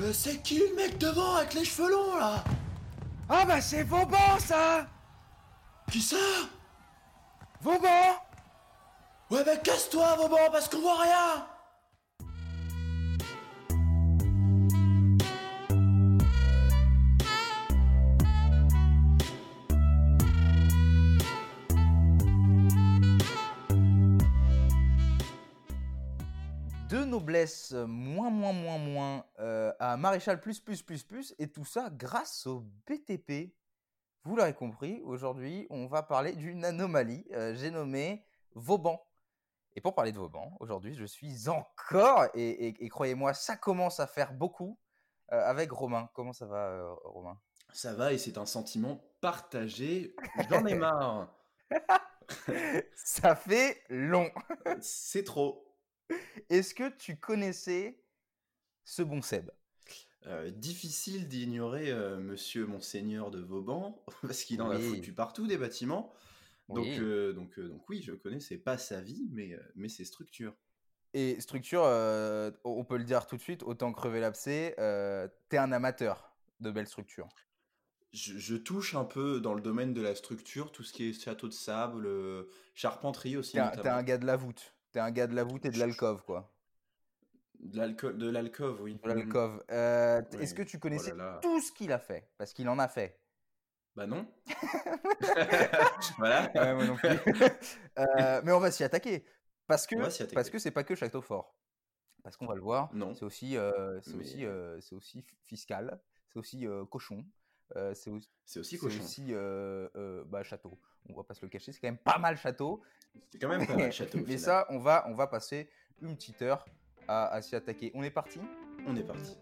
Euh, c'est qui le mec devant avec les cheveux longs là Ah bah c'est Vauban ça Qui ça Vauban Ouais bah casse-toi Vauban parce qu'on voit rien De noblesse moins moins moins moins euh, à maréchal plus plus plus plus et tout ça grâce au BTP. Vous l'aurez compris, aujourd'hui on va parler d'une anomalie. euh, J'ai nommé Vauban. Et pour parler de Vauban, aujourd'hui je suis encore, et, et- et croyez-moi, ça commence à faire beaucoup euh, avec Romain. Comment ça va euh, Romain? Ça va et c'est un sentiment partagé. J'en ai marre. Ça fait long. C'est trop. Est-ce que tu connaissais ce bon Seb? Euh, difficile d'ignorer euh, Monsieur Monseigneur de Vauban parce qu'il en a foutu partout des bâtiments. Donc, Oui. euh, donc, donc oui, je connais, c'est pas sa vie, mais, mais ses structures. Et structure, on peut le dire tout de suite, autant crever l'abcès, t'es un amateur de belles structures. Je, je touche un peu dans le domaine de la structure, tout ce qui est château de sable, charpenterie aussi T'es un gars de la voûte. T'es un gars de la voûte et de l'alcôve, quoi. De l'alco- de l'alcôve, oui. De l'alcôve. Euh, t- Ouais. Est-ce que tu Oh connaissais là là. tout ce qu'il a fait? Parce qu'il en a fait. Bah non. voilà. Ouais, moi non plus. Euh, mais on va s'y attaquer. Parce que attaquer. parce que c'est pas que château fort. Parce qu'on va le voir. Non. C'est aussi, euh, c'est Mais- aussi, euh, c'est aussi fiscal. C'est aussi euh, cochon. euh, c'est aussi, c'est euh, euh, bah, château. On va pas se le cacher. C'est quand même pas mal château. C'est quand même pas mal château. au Mais final. ça, on va, on va passer une petite heure à, à s'y attaquer. On est parti? On est parti.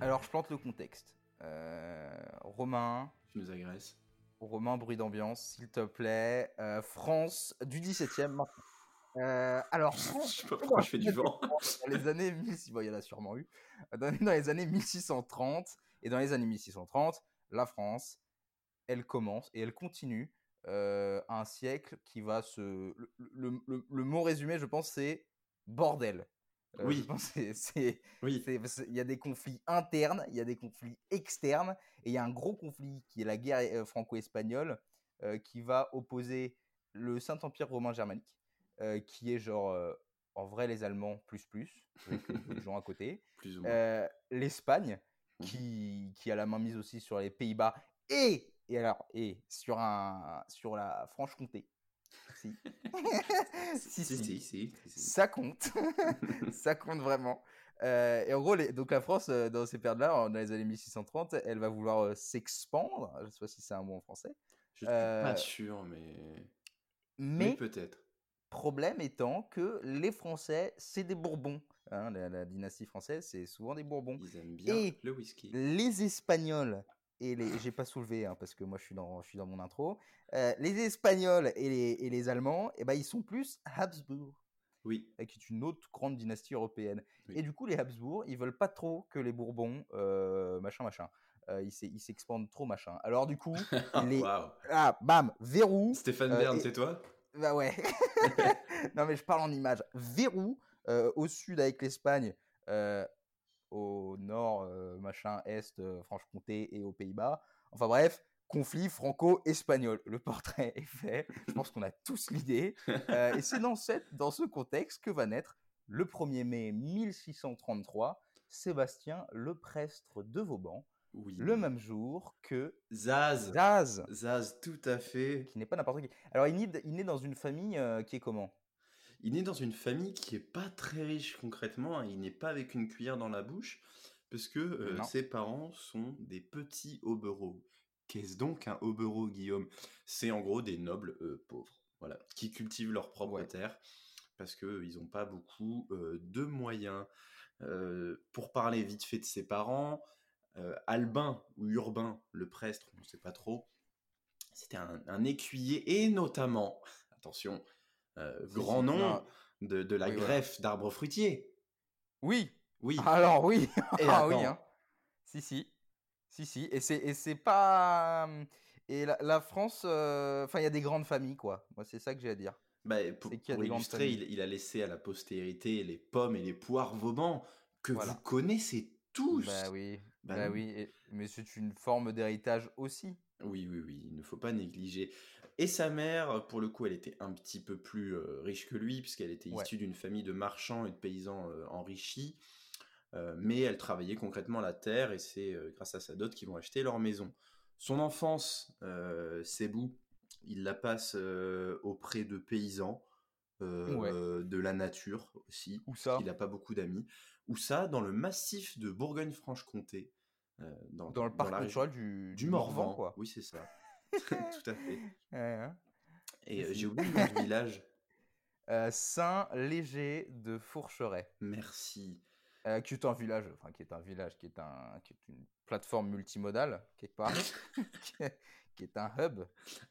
Alors, je plante le contexte. Euh, Romain, Tu nous agresses. Romain, bruit d'ambiance, s'il te plaît. Euh, France du 17e maintenant. Euh, alors, Je sais pas pourquoi je fais du vent. dans les années 1600, bon, il y en a sûrement eu, dans, dans les années 1630, et dans les années 1630, la France, elle commence et elle continue euh, un siècle qui va se... Le, le- le- le mot résumé, je pense, c'est bordel. Euh, Oui. Je pense que c'est- c'est... Oui. Il y a des conflits internes, il y a des conflits externes, et il y a un gros conflit qui est la guerre euh, franco-espagnole, euh, qui va opposer le Saint-Empire romain germanique, euh, qui est genre, en vrai, les Allemands plus plus, avec les gens à côté, l'Espagne, Mhm. qui, qui a la main mise aussi sur les Pays-Bas, et, et, alors, et sur, un, sur la Franche-Comté. Si. si, ça compte. ça compte vraiment. Euh, et en gros, les- donc la France, euh, dans ces périodes-là, dans les années 1630, elle va vouloir euh, s'expandre. Je ne sais pas si c'est un mot en français. Je suis pas sûr, mais. Mais, Mais peut-être. problème étant que les Français, c'est des Bourbons. hein, la, la dynastie française, c'est souvent des Bourbons. Ils aiment bien Et le whisky. Les Espagnols et les. J'ai pas soulevé hein, parce que moi je suis dans, je suis dans mon intro. Euh, les Espagnols et les, et les Allemands, eh ben, ils sont plus Habsbourg. Oui. qui est une autre grande dynastie européenne. Oui. Et du coup, les Habsbourg, ils veulent pas trop que les Bourbons, euh, machin, machin. Euh, ils s'e- ils s'expandent trop, machin. Alors du coup, les... Waouh. ah, bam, verrou. Stéphane Euh, Bern, et- c'est toi? Bah ouais. non mais je parle en image. Verrou, au sud avec l'Espagne, au nord, euh, machin, est, euh, Franche-Comté et aux Pays-Bas. Enfin bref, conflit franco-espagnol. Le portrait est fait. Je pense qu'on a tous l'idée. Euh, et c'est dans, cette, dans ce contexte que va naître le 1er mai 1633 Sébastien le Prestre de Vauban, Oui. le même jour que Zaz. Zaz, Zaz, tout à fait. qui n'est pas n'importe qui. Alors il naît, il naît dans une famille euh, qui est comment? Il naît dans une famille qui est pas très riche concrètement. hein. Il n'est pas avec une cuillère dans la bouche, parce que euh, ses parents sont des petits hobereaux. Qu'est-ce donc un hobereau, Guillaume? C'est en gros des nobles euh, pauvres, voilà, qui cultivent leur propre Ouais. terre, parce qu'ils n'ont pas beaucoup euh, de moyens. Euh, pour parler vite fait de ses parents, euh, Albin ou Urbain, le prestre, on ne sait pas trop, c'était un, un écuyer et notamment, attention, grand nom de, la greffe d'arbres fruitiers. Oui. Oui. Alors oui. ah oui. Hein. Si si. Si si. Et c'est et c'est pas. Et la, France, enfin, il y a des grandes familles, quoi. Moi, c'est ça que j'ai à dire. Bah, pour, illustrer, il, a laissé à la postérité les pommes et les poires Vauban que vous connaissez tous. Bah oui, bah, bah oui. mais c'est une forme d'héritage aussi. Oui, oui, oui, il ne faut pas négliger. Et sa mère, pour le coup, elle était un petit peu plus riche que lui, puisqu'elle était issue d'une famille de marchands et de paysans enrichis. mais elle travaillait concrètement la terre, et c'est grâce à sa dot qu'ils vont acheter leur maison. Son enfance, c'est Sebou, il la passe auprès de paysans, de la nature aussi. Où ça? Il n'a pas beaucoup d'amis. Où ça? Dans le massif de Bourgogne-Franche-Comté. dans, dans, le parc naturel du, du Morvan, quoi. Oui, c'est ça. Tout à fait. Hein. Et j'ai oublié le village. Saint-Léger de Fourcheret. Merci. qui est un village, enfin qui est un village, qui est un, qui est une plateforme multimodale quelque part, qui est un hub.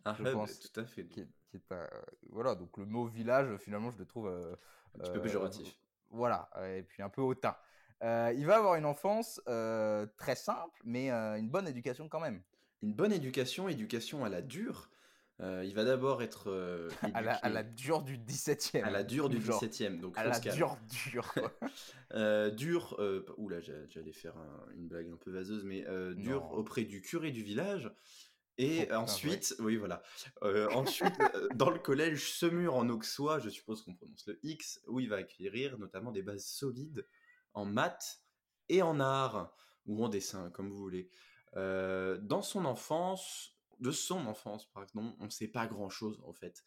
Un hub, tout à fait. Qui est, un, voilà, donc le mot village, finalement, je le trouve. Euh, un petit peu péjoratif. Euh, voilà, et puis un peu hautain. Euh, il va avoir une enfance très simple, mais une bonne éducation quand même. Une bonne éducation, éducation à la dure. il va d'abord être. à, la, à, la, dure du 17 e À la dure du 17 e Donc, à la dure dure. dure. oula, j'allais faire une blague un peu vaseuse, mais dur auprès du curé du village. Et ensuite, oui, voilà. ensuite, dans le collège Semur en Auxois, je suppose qu'on prononce le X, où il va acquérir notamment des bases solides en maths et en art, ou en dessin, comme vous voulez. Dans son enfance, de son enfance, par exemple, on ne sait pas grand-chose en fait.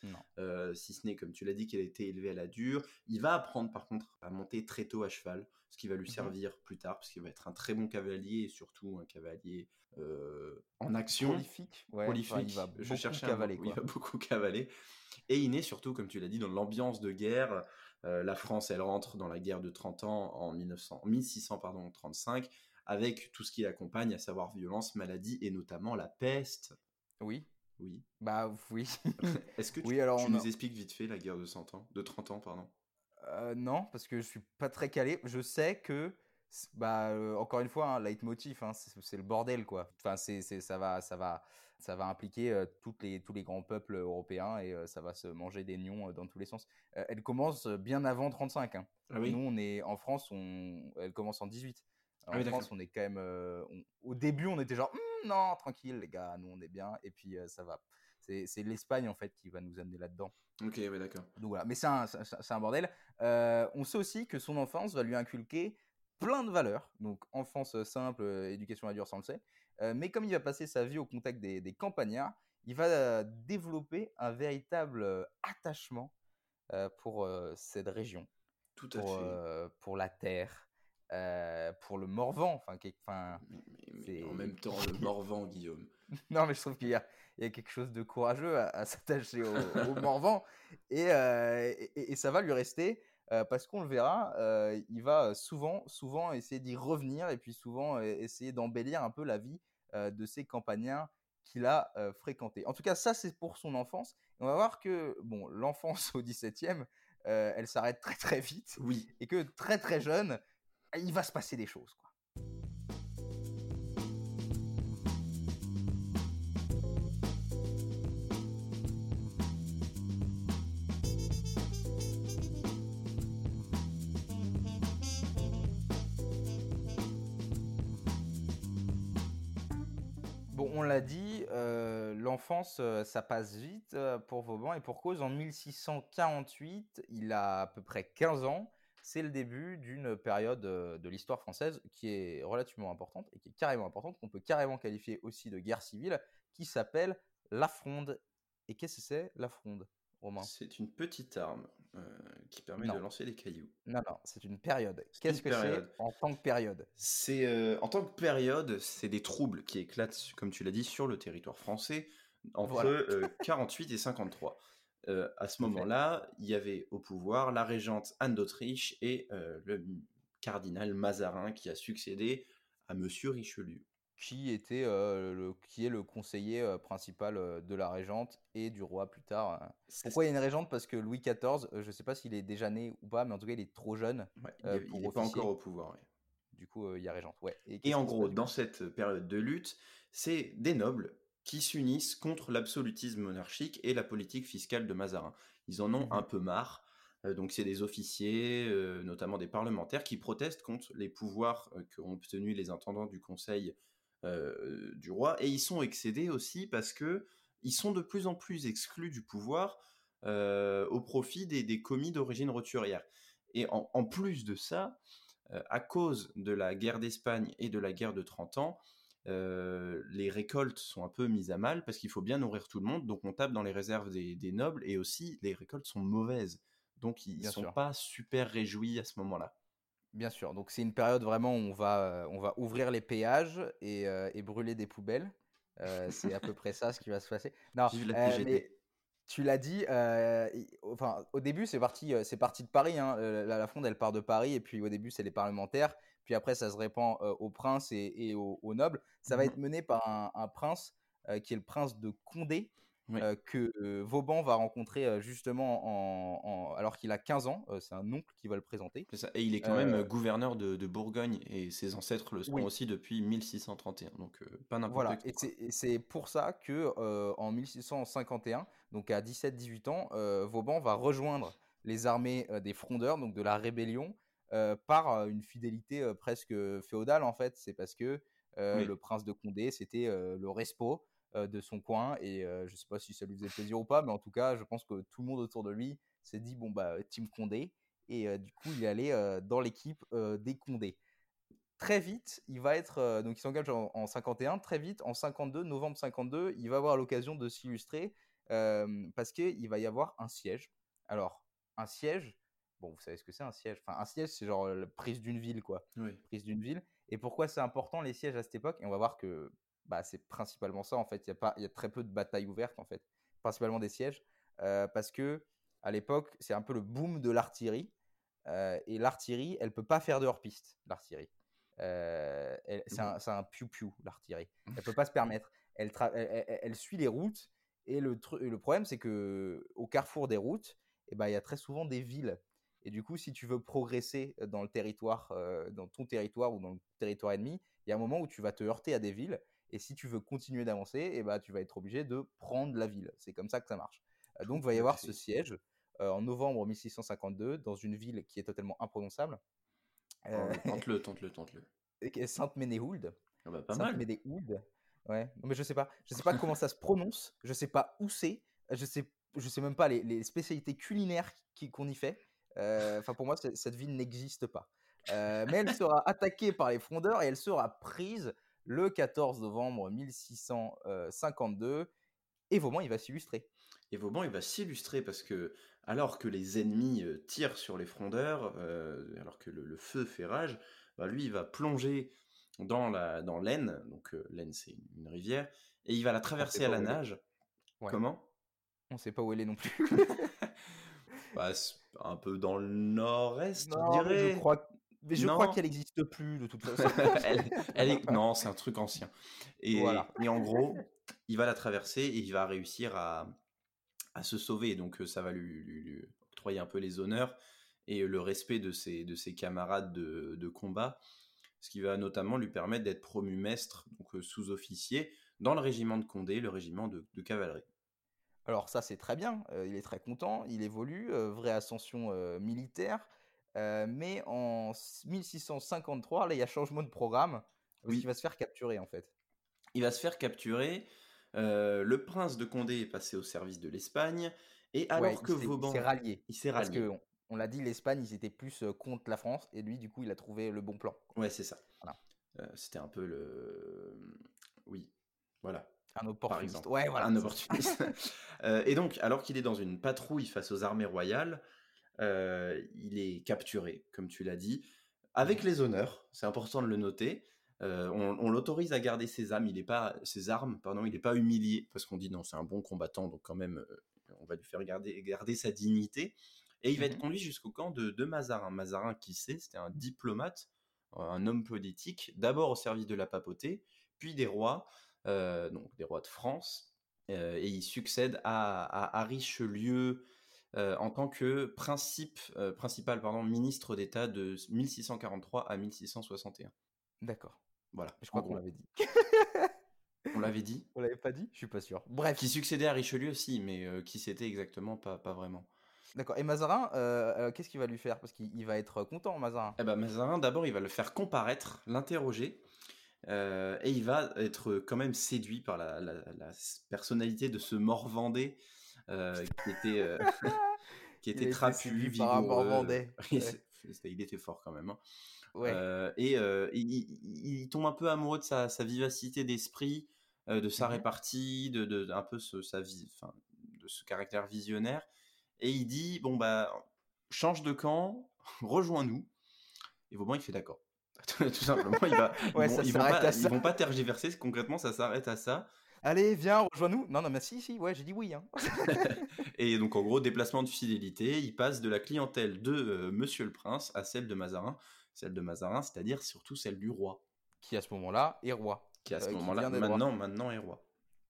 si ce n'est, comme tu l'as dit, qu'elle a été élevée à la dure. Il va apprendre par contre à monter très tôt à cheval, ce qui va lui mmh servir plus tard, parce qu'il va être un très bon cavalier et surtout un cavalier en action. Prolifique. Prolifique. il va Je cherchais cavaler, il va beaucoup cavaler. Et il naît surtout, comme tu l'as dit, dans l'ambiance de guerre. la France, elle rentre dans la guerre de 30 ans en 1900, 1635 avec tout ce qui l'accompagne, à savoir violence, maladie et notamment la peste. Oui. Oui. Bah oui. Est-ce que tu, oui, alors nous expliques vite fait la guerre de 100 ans, de 30 ans, pardon? Euh, Non, parce que je suis pas très calé. Je sais que, bah euh, encore une fois, hein, leitmotiv, hein, c'est le bordel quoi. Enfin, c'est ça va, ça va, ça va impliquer euh, toutes les, tous les grands peuples européens et ça va se manger des nions dans tous les sens. elle commence bien avant 35. Hein. Ah oui Nous, on est en France, on, elle commence en 18. Ah en France, on est quand même. au début, on était genre, «Hum, non, tranquille, les gars, nous on est bien, et puis ça va. C'est l'Espagne en fait qui va nous amener là-dedans. Ok, oui, d'accord. Donc voilà, mais c'est un, un, bordel. on sait aussi que son enfance va lui inculquer plein de valeurs. Donc enfance simple, éducation à dur, ça on le sait. mais comme il va passer sa vie au contact des, des campagnards, il va développer un véritable attachement pour cette région. Tout à fait. pour la terre, euh, pour le Morvan. Enfin, enfin mais, en même temps, le Morvan, Guillaume. non, mais je trouve qu'il y, a, quelque chose de courageux à, s'attacher au, Morvan. Euh, et, et, ça va lui rester. Euh, parce qu'on le verra, il va souvent, souvent essayer d'y revenir et puis souvent essayer d'embellir un peu la vie de ces campagnards qu'il a fréquentés. En tout cas, ça c'est pour son enfance. on va voir que bon, l'enfance au 17e, elle s'arrête très très vite. Oui. Et que très très jeune, il va se passer des choses. Bon, on l'a dit, euh, l'enfance, euh, ça passe vite euh, pour Vauban, et pour cause, en 1648, il a à peu près 15 ans, c'est le début d'une période de l'histoire française qui est relativement importante et qui est carrément importante, qu'on peut carrément qualifier aussi de guerre civile, qui s'appelle la Fronde. Et qu'est-ce que c'est la Fronde, Romain? C'est une petite arme qui permet de lancer des cailloux. Non, non, c'est une période. Qu'est-ce que c'est en tant que période? C'est en tant que période, c'est des troubles qui éclatent, comme tu l'as dit, sur le territoire français entre 48 et 53. Euh, à ce moment-là, il y avait au pouvoir la régente Anne d'Autriche et euh, le cardinal Mazarin qui a succédé à Monsieur Richelieu. qui, était, le, qui est le conseiller principal de la régente et du roi plus tard. Hein. Pourquoi il y a une régente? Parce que Louis XIV, je ne sais pas s'il est déjà né ou pas, mais en tout cas, il est trop jeune. il n'est pas encore au pouvoir. Du coup, il y a régente. Ouais. Et, en gros, dans cette période de lutte, c'est des nobles qui s'unissent contre l'absolutisme monarchique et la politique fiscale de Mazarin. Ils en ont mmh un peu marre. donc c'est des officiers, notamment des parlementaires, qui protestent contre les pouvoirs qu'ont obtenus les intendants du Conseil du roi, et ils sont excédés aussi parce que ils sont de plus en plus exclus du pouvoir au profit des, commis d'origine roturière. Et en, plus de ça, à cause de la guerre d'Espagne et de la guerre de 30 ans, les récoltes sont un peu mises à mal parce qu'il faut bien nourrir tout le monde, donc on tape dans les réserves des, nobles et aussi les récoltes sont mauvaises, donc ils ne sont pas super réjouis à ce moment-là. Bien sûr, donc c'est une période vraiment où on va, on va ouvrir les péages et, et brûler des poubelles. c'est à peu près ça ce qui va se passer. Non, tu l'as dit, enfin, au début c'est parti, c'est parti de Paris. Hein, la, la, fronde elle part de Paris et puis au début c'est les parlementaires puis après ça se répand aux princes et, aux, nobles. Ça va mmh être mené par un, prince qui est le prince de Condé, que Vauban va rencontrer justement en, alors qu'il a 15 ans. c'est un oncle qui va le présenter. Et il est quand même gouverneur de, Bourgogne et ses ancêtres le sont aussi depuis 1631. Donc pas n'importe voilà. Et c'est pour ça que en 1651, donc à 17-18 ans, Vauban va rejoindre les armées des frondeurs, donc de la rébellion, par une fidélité presque féodale en fait. C'est parce que le prince de Condé, c'était le respo de son coin et je sais pas si ça lui faisait plaisir ou pas, mais en tout cas, je pense que tout le monde autour de lui s'est dit bon bah Team Condé et du coup il est allé dans l'équipe des Condé. Très vite, il va être donc il s'engage en, en, 51. Très vite, en 52, novembre 52, il va avoir l'occasion de s'illustrer parce qu'il va y avoir un siège. Alors un siège, Bon, vous savez ce que c'est un siège. Enfin, un siège, c'est genre la prise d'une ville, quoi. Prise d'une ville. Et pourquoi c'est important les sièges à cette époque? Et on va voir que bah, c'est principalement ça, en fait. Il y, a pas, y a très peu de batailles ouvertes, en fait. Principalement des sièges. parce que à l'époque, c'est un peu le boom de l'artillerie. et l'artillerie, elle peut pas faire de hors-piste, l'artillerie. c'est un, un piou-piou, l'artillerie. Elle peut pas se permettre. Elle, elle, suit les routes. Et le, le problème, c'est que au carrefour des routes, eh ben, il y a très souvent des villes et du coup, si tu veux progresser dans le territoire, dans ton territoire ou dans le territoire ennemi, il y a un moment où tu vas te heurter à des villes. Et si tu veux continuer d'avancer, eh ben, tu vas être obligé de prendre la ville. C'est comme ça que ça marche. donc, il va y avoir ce siège en novembre 1652 dans une ville qui est totalement imprononçable. Oh, tente-le, tente-le, tente-le. Sainte-Ménéhould. Ah bah, pas mal. Ouais, mais je sais pas. Je sais pas comment ça se prononce. Je sais pas où c'est. Je sais, je sais même pas les, les spécialités culinaires qu'on y fait. Euh, enfin, pour moi, cette ville n'existe pas. Euh, mais elle sera attaquée par les frondeurs et elle sera prise le 14 novembre 1652. Et Vauban, il va s'illustrer. Et Vauban, il va s'illustrer parce que, alors que les ennemis euh, tirent sur les frondeurs, alors que le, feu fait rage, bah, lui, il va plonger dans la dans l'Aisne, donc l'Aisne, c'est une, rivière, et il va la traverser à la nage. Comment? On sait pas où elle est non plus. Bah, un peu dans le nord-est, je dirais. Je crois, mais je crois qu'elle n'existe plus de toute façon. elle, est... Non, c'est un truc ancien. Et, et en gros, il va la traverser et il va réussir à, à se sauver. Donc ça va lui, lui, octroyer un peu les honneurs et le respect de ses, de ses camarades de, de combat. Ce qui va notamment lui permettre d'être promu mestre, donc sous-officier, dans le régiment de Condé, le régiment de, de cavalerie. Alors ça c'est très bien, il est très content, il évolue, vraie ascension militaire, mais en 1653, là il y a changement de programme, oui. il va se faire capturer en fait. Il va se faire capturer, le prince de Condé est passé au service de l'Espagne, et alors que Vauban... Il s'est rallié. Il s'est rallié. Parce que, on, l'a dit, l'Espagne, ils étaient plus contre la France, et lui, du coup, il a trouvé le bon plan. Ouais, c'est ça. C'était un peu le... Oui, voilà. Un opportuniste. Ouais, voilà. Un opportuniste. Euh, et donc, alors qu'il est dans une patrouille face aux armées royales, euh, il est capturé, comme tu l'as dit, avec les honneurs. C'est important de le noter. Euh, on, l'autorise à garder ses armes. Il est pas ses armes, pardon. Il n'est pas humilié parce qu'on dit non, c'est un bon combattant, donc quand même, on va lui faire garder, garder sa dignité. Et il va être mmh conduit jusqu'au camp de, de Mazarin. Mazarin, qui sait, c'était un diplomate, un homme politique, d'abord au service de la papauté, puis des rois, donc des rois de France, et il succède à, à, Richelieu en tant que principe, principal pardon, ministre d'État de 1643 à 1661. D'accord. Voilà. Je crois qu'on l'avait dit. On l'avait dit On l'avait pas dit? Je suis pas sûr. Bref. Qui succédait à Richelieu aussi, mais qui c'était exactement, pas, pas vraiment. D'accord. Et Mazarin, euh, euh, qu'est-ce qu'il va lui faire? Parce qu'il va être content, Mazarin. Eh ben, Mazarin, d'abord, il va le faire comparaître, l'interroger. Euh, et il va être quand même séduit par la, personnalité de ce Morvandais qui était, qui était trapu, vigoureux. il était fort quand même. Hein. Ouais. et il, tombe un peu amoureux de sa, vivacité d'esprit, de sa mmh répartie, de, de, un peu sa vie, de ce caractère visionnaire et il dit bon bah change de camp, rejoins-nous. Et Vauban il fait d'accord. Tout simplement, il va, ils, vont, pas, ils vont pas tergiverser, concrètement ça s'arrête à ça. Allez, viens, rejoins-nous. Non, non, mais si, si, ouais, j'ai dit oui. Hein. et donc, en gros, déplacement de fidélité, il passe de la clientèle de euh, Monsieur le Prince à celle de Mazarin. Celle de Mazarin, c'est-à-dire surtout celle du roi. Qui à ce moment-là est roi. Qui à ce euh, moment-là, maintenant, maintenant est roi.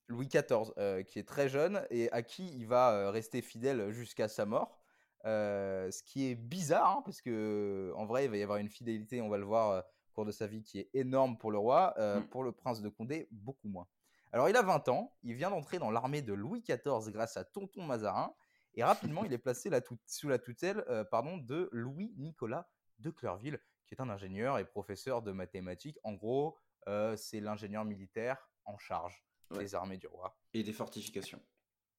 Louis XIV, euh, qui est très jeune et à qui il va euh, rester fidèle jusqu'à sa mort. Euh, ce qui est bizarre, hein, parce que en vrai, il va y avoir une fidélité, on va le voir au cours de sa vie, qui est énorme pour le roi. Mmh. Pour le prince de Condé, beaucoup moins. Alors, il a 20 ans, il vient d'entrer dans l'armée de Louis XIV grâce à Tonton Mazarin, et rapidement, il est placé sous la tutelle pardon, de Louis-Nicolas de Clerville, qui est un ingénieur et professeur de mathématiques. En gros, c'est l'ingénieur militaire en charge des armées du roi. Et des fortifications.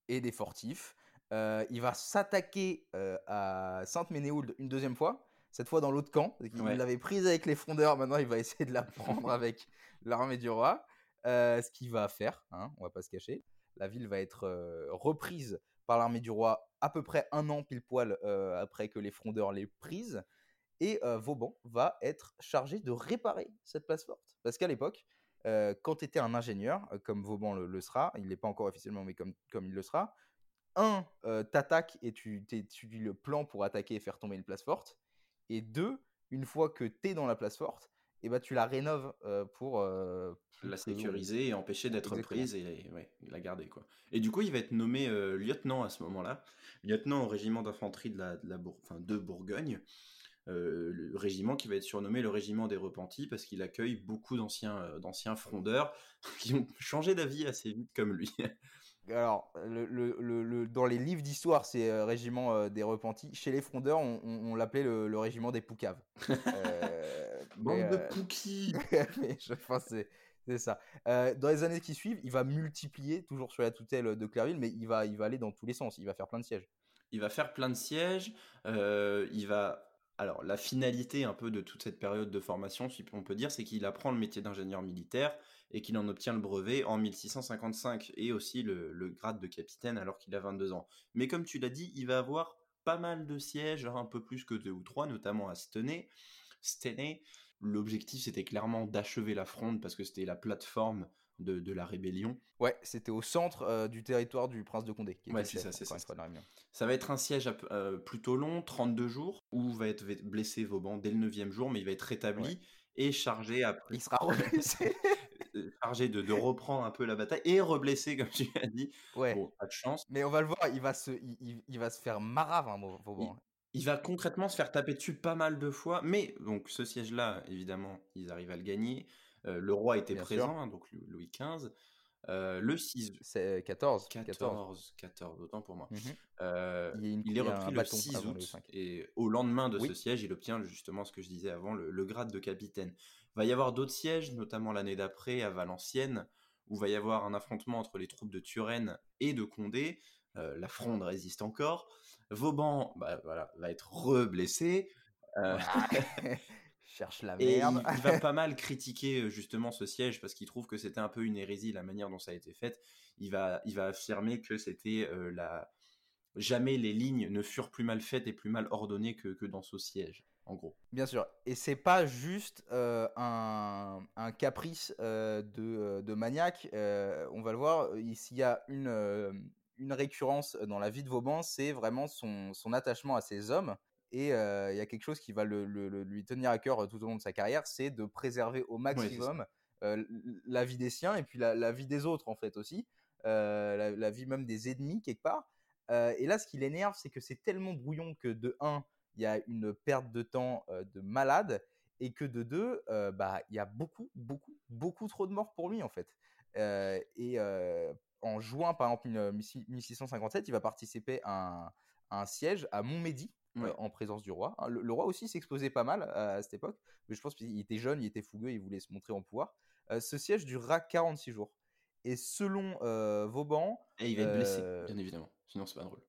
Et des fortifs. Euh, il va s'attaquer euh, à Sainte-Ménéhould une deuxième fois, cette fois dans l'autre camp. Il l'avait prise avec les frondeurs, maintenant il va essayer de la prendre avec l'armée du roi. Euh, ce qu'il va faire, hein, on va pas se cacher. La ville va être reprise par l'armée du roi à peu près un an pile poil après que les frondeurs l'aient prise. Et Vauban va être chargé de réparer cette place forte. Parce qu'à l'époque, quand tu étais un ingénieur, comme Vauban le, sera, il n'est pas encore officiellement, mais comme, comme il le sera, un, euh, t'attaques et tu étudies le plan pour attaquer et faire tomber une place forte. Et deux, une fois que tu es dans la place forte, et eh ben, tu la rénoves pour, la sécuriser et empêcher d'être prise et la garder. Quoi. Et du coup, il va être nommé lieutenant à ce moment-là, lieutenant au régiment d'infanterie de, la, de, la de Bourgogne. Euh, le régiment qui va être surnommé le régiment des repentis parce qu'il accueille beaucoup d'anciens euh, d'anciens frondeurs qui ont changé d'avis assez vite comme lui. Alors, le, dans les livres d'histoire, c'est euh, régiment des repentis. Chez les frondeurs, on, l'appelait le, régiment des poucaves. Bande de pouquis Je pense c'est c'est ça. dans les années qui suivent, il va multiplier, toujours sur la tutelle de Clairville, mais il va, il va aller dans tous les sens. Il va faire plein de sièges. Il va faire plein de sièges. il va alors, la finalité un peu de toute cette période de formation, si on peut dire, c'est qu'il apprend le métier d'ingénieur militaire et qu'il en obtient le brevet en 1655 et aussi le, grade de capitaine alors qu'il a 22 ans. Mais comme tu l'as dit, il va avoir pas mal de sièges, un peu plus que deux ou trois, notamment à Stenay. Stenay, l'objectif c'était clairement d'achever la fronde parce que c'était la plateforme de, la rébellion. Ouais, c'était au centre euh, du territoire du prince de Condé. ouais, c'est ça, c'est ça. Ça va être un siège euh, plutôt long, 32 jours, où va être blessé Vauban dès le 9e jour, mais il va être rétabli et chargé après. Il sera reblessé. Euh, chargé de, reprendre un peu la bataille et reblessé, comme tu as dit. Ouais. pas de chance. Mais on va le voir, il va se, il, va se faire marave, hein, Vauban. Il, va concrètement se faire taper dessus pas mal de fois, mais donc ce siège-là, évidemment, ils arrivent à le gagner. Euh, le roi était présent, hein, donc Louis XV. Euh, le 6 c'est 14 14 14 autant pour moi mmh euh, il, est repris le 6 août et au lendemain de ce siège il obtient justement ce que je disais avant le, grade de capitaine il va y avoir d'autres sièges notamment l'année d'après à Valenciennes où va y avoir un affrontement entre les troupes de Turenne et de Condé la fronde résiste encore Vauban bah, voilà, va être reblessé cherche la merde. il, va pas mal critiquer justement ce siège parce qu'il trouve que c'était un peu une hérésie la manière dont ça a été fait. Il va, il va affirmer que c'était la jamais les lignes ne furent plus mal faites et plus mal ordonnées que, que dans ce siège. En gros. Bien sûr. Et c'est pas juste un, un, caprice de, de, maniaque. on va le voir. S'il y a une, une récurrence dans la vie de Vauban, c'est vraiment son, son attachement à ses hommes. Et il y a quelque chose qui va le, lui tenir à cœur tout au long de sa carrière, c'est de préserver au maximum la vie des siens et puis la, vie des autres en fait aussi, la, vie même des ennemis quelque part. et là, ce qui l'énerve, c'est que c'est tellement brouillon que de 1, il y a une perte de temps de malade et que de 2, bah, il y a beaucoup, beaucoup, beaucoup trop de morts pour lui en fait. et en juin, par exemple, 1657, il va participer à un, siège à Montmédy, en présence du roi. Hein, le, roi aussi s'exposait pas mal à, cette époque, mais je pense qu'il était jeune, il était fougueux, il voulait se montrer en pouvoir. ce siège durera 46 jours. Et selon Vauban. Et il va être blessé, bien évidemment. Sinon, c'est pas drôle.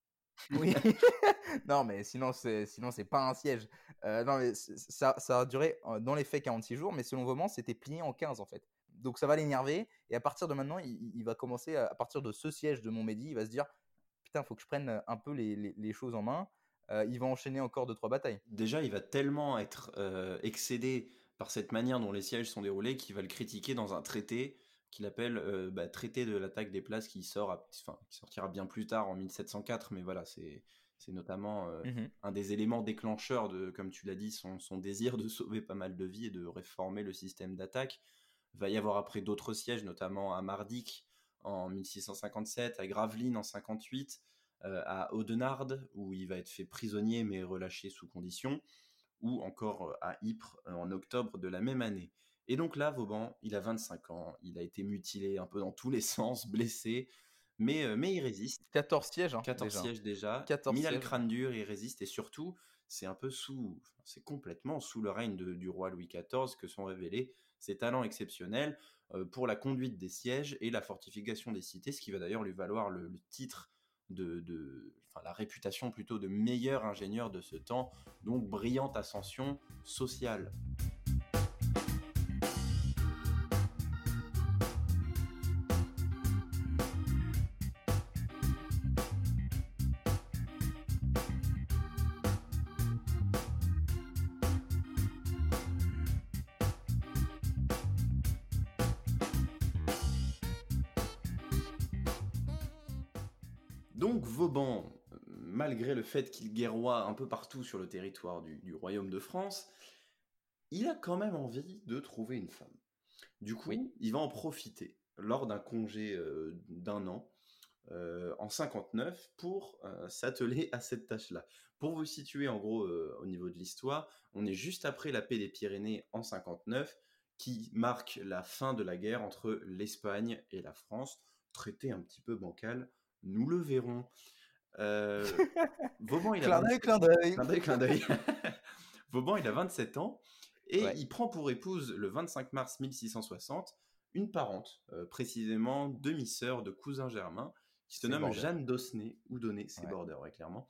Oui. non, mais sinon, c'est, sinon, c'est pas un siège. non, mais ça, ça a duré dans les faits 46 jours, mais selon Vauban, c'était plié en 15 en fait donc ça va l'énerver. Et à partir de maintenant, il, va commencer, à, partir de ce siège de Montmédy, il va se dire Putain, il faut que je prenne un peu les, choses en main. Euh, il va enchaîner encore deux, trois batailles. Déjà, il va tellement être euh, excédé par cette manière dont les sièges sont déroulés qu'il va le critiquer dans un traité qu'il appelle euh, bah, traité de l'attaque des places qui sort qui sortira bien plus tard en 1704 mais voilà c'est c'est notamment mmh un des éléments déclencheurs de comme tu l'as dit son, son, désir de sauver pas mal de vies et de réformer le système d'attaque il va y avoir après d'autres sièges, notamment à Mardik en 1657, à Gravelines en 58, euh, à Audenarde où il va être fait prisonnier mais relâché sous condition, ou encore euh, à Ypres euh, en octobre de la même année. Et donc là, Vauban, il a 25 ans, il a été mutilé un peu dans tous les sens, blessé, mais, mais il résiste. 14 sièges, hein, 14 déjà. sièges déjà. 14 mis le crâne dur, il résiste, et surtout, c'est un peu sous, c'est complètement sous le règne du roi Louis XIV que sont révélés ses talents exceptionnels euh, pour la conduite des sièges et la fortification des cités, ce qui va d'ailleurs lui valoir le, titre de, de enfin, la réputation plutôt de meilleur ingénieur de ce temps, donc brillante ascension sociale. Fait qu'il guerroie un peu partout sur le territoire du, royaume de France, il a quand même envie de trouver une femme. Du coup, il va en profiter lors d'un congé euh, d'un an euh, en 59 pour euh, s'atteler à cette tâche-là. Pour vous situer en gros au niveau de l'histoire, on est juste après la paix des Pyrénées en 59 qui marque la fin de la guerre entre l'Espagne et la France, traité un petit peu bancal, nous le verrons. Euh, Vauban, il a clin d'œil, clin d'œil. Vauban, il a 27 ans et il prend pour épouse le 25 mars 1660 une parente, euh, précisément demi-sœur de cousin germain, qui se nomme Jeanne Dosnay, ou Donné, c'est border, clairement.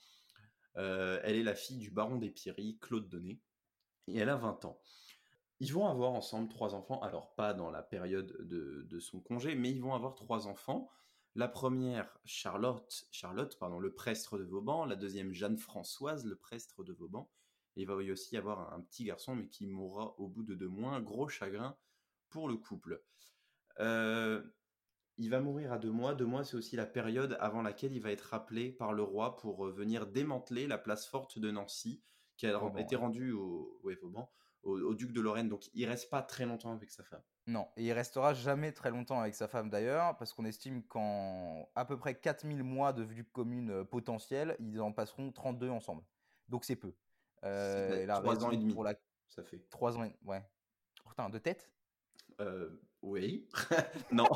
Euh, elle est la fille du baron d'Épirie, Claude Donné, et elle a 20 ans. Ils vont avoir ensemble trois enfants, alors pas dans la période de, de son congé, mais ils vont avoir trois enfants. La première, Charlotte, Charlotte pardon, le prestre de Vauban. La deuxième, Jeanne-Françoise, le prestre de Vauban. Et il va y aussi avoir un, petit garçon, mais qui mourra au bout de deux mois. Gros chagrin pour le couple. Euh, il va mourir à deux mois. Deux mois, c'est aussi la période avant laquelle il va être rappelé par le roi pour euh, venir démanteler la place forte de Nancy, qui a été rendue au, Vauban, au, duc de Lorraine. Donc il reste pas très longtemps avec sa femme. Non, et il restera jamais très longtemps avec sa femme d'ailleurs, parce qu'on estime qu'en à peu près 4000 mois de vue commune euh, potentielle, ils en passeront 32 ensemble. Donc c'est peu. Euh, 3 ans et demi, pour la... ça fait. 3 ans et... Ouais. Putain, de tête? Euh, oui. non.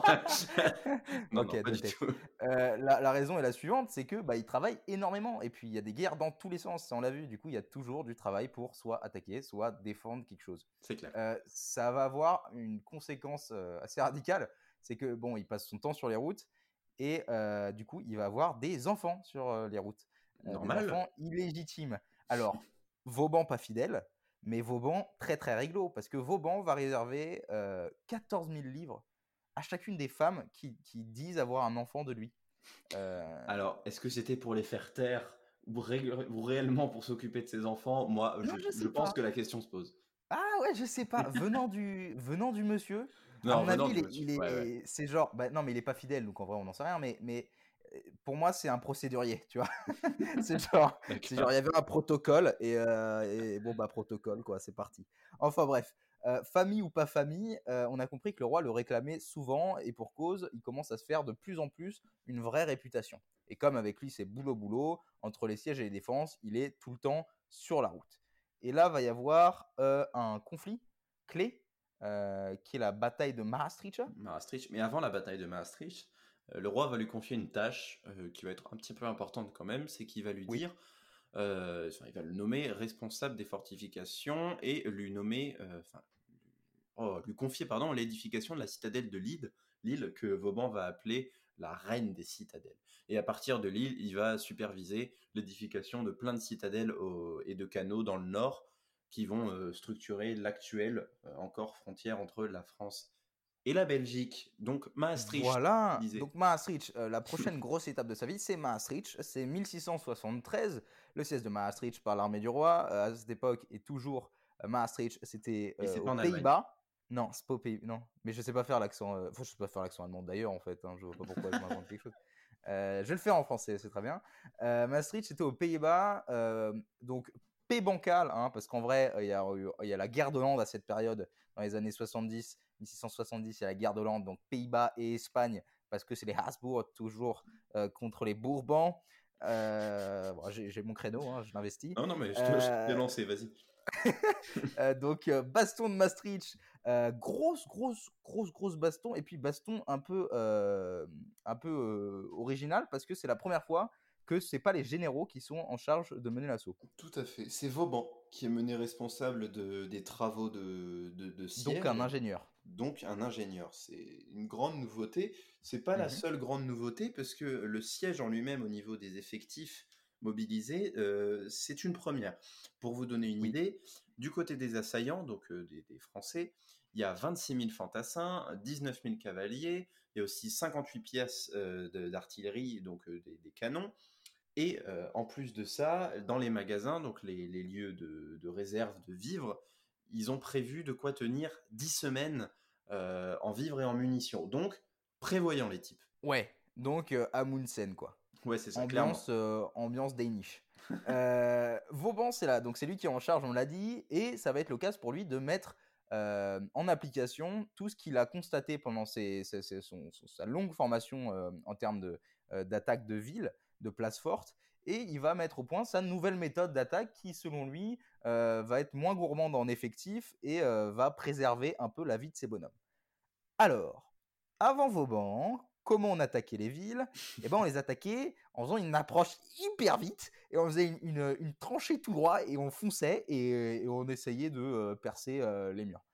non, pas du tout. Euh, la, raison est la suivante, c'est que bah, il travaille énormément et puis il y a des guerres dans tous les sens, on l'a vu. Du coup, il y a toujours du travail pour soit attaquer, soit défendre quelque chose. C'est clair. Euh, ça va avoir une conséquence assez radicale, c'est que bon, il passe son temps sur les routes et du coup, il va avoir des enfants sur les routes. Normal. Des enfants illégitimes. Alors, Vauban pas fidèle, mais Vauban, très très réglo, parce que Vauban va réserver 14 000 livres à chacune des femmes qui, disent avoir un enfant de lui. Alors, est-ce que c'était pour les faire taire ou, réellement pour s'occuper de ses enfants? Moi, je, pense que la question se pose. Ah ouais, je sais pas. venant, du, venant du monsieur, non, à mon avis, il c'est genre, bah, non, mais il est pas fidèle, donc en vrai, on n'en sait rien, mais, mais pour moi, c'est un procédurier, tu vois. c'est genre, il y avait un protocole et, euh, bon, bah, protocole, quoi, c'est parti. Enfin, bref. famille ou pas famille, on a compris que le roi le réclamait souvent et pour cause, il commence à se faire de plus en plus une vraie réputation. Et comme avec lui c'est boulot boulot, entre les sièges et les défenses, il est tout le temps sur la route. Et là va y avoir un conflit clé qui est la bataille de Maastricht. Maastricht, mais avant la bataille de Maastricht, le roi va lui confier une tâche qui va être un petit peu importante quand même, c'est qu'il va lui dire euh, il va le nommer responsable des fortifications et lui nommer, euh, enfin, oh, lui confier pardon l'édification de la citadelle de Lille, Lille que Vauban va appeler la reine des citadelles. Et à partir de Lille, il va superviser l'édification de plein de citadelles et de canaux dans le nord qui vont euh, structurer l'actuelle encore frontière entre la France et la Belgique. Donc Maastricht. Voilà. Donc Maastricht, la prochaine grosse étape de sa vie, c'est Maastricht. C'est 1673 le siège de Maastricht par l'armée du roi. Euh, à cette époque, et toujours euh, Maastricht, c'était euh, aux Pays-Bas. Non, c'est pas aux Pays. Non, mais je sais pas faire l'accent. Enfin, je sais pas faire l'accent allemand d'ailleurs en fait. Hein, je vois pas pourquoi je m'invente quelque chose. je vais le faire en français, c'est très bien. Maastricht, c'était aux Pays-Bas, donc paix bancale, hein, parce qu'en vrai, il y, a, y a la guerre d'Hollande à cette période, dans les années 70, 1670, il y a la guerre d'Hollande, donc Pays-Bas et Espagne, parce que c'est les Habsbourg toujours contre les Bourbons. Euh, j'ai mon créneau, hein, je m'investis. Non, non, mais je te euh... lancé, vas-y. Euh, donc, euh, baston de Maastricht, grosse, grosse, grosse, grosse baston. Et puis, baston un peu, un peu original parce que c'est la première fois que c'est pas les généraux qui sont en charge de mener l'assaut. Tout à fait. C'est Vauban qui est mené responsable de, des travaux de, de, de siège. Donc un ingénieur. Donc un ingénieur. C'est une grande nouveauté. C'est pas la mmh seule grande nouveauté parce que le siège en lui-même au niveau des effectifs mobilisés, euh, c'est une première. Pour vous donner une idée, du côté des assaillants, donc euh, des, Français, il y a 26 000 fantassins, 19 000 cavaliers, il y a aussi 58 pièces euh, d'artillerie, donc des, des, canons, et en plus de ça, dans les magasins, donc les, lieux de, réserve de vivres, ils ont prévu de quoi tenir 10 semaines euh, en vivres et en munitions. Donc, prévoyant les types. Ouais, donc euh, Amundsen, quoi. Ouais, c'est ça, ambiance, ambiance Danish. Vauban, c'est là, donc c'est lui qui est en charge, on l'a dit, et ça va être l'occasion pour lui de mettre en application tout ce qu'il a constaté pendant sa longue formation en termes d'attaque de, de ville de place forte et il va mettre au point sa nouvelle méthode d'attaque qui, selon lui, euh, va être moins gourmande en effectif et euh, va préserver un peu la vie de ses bonhommes. Alors, avant Vauban, comment on attaquait les villes? Eh ben, on les attaquait en faisant une approche hyper vite et on faisait une, tranchée tout droit et on fonçait et, on essayait de euh, percer les murs.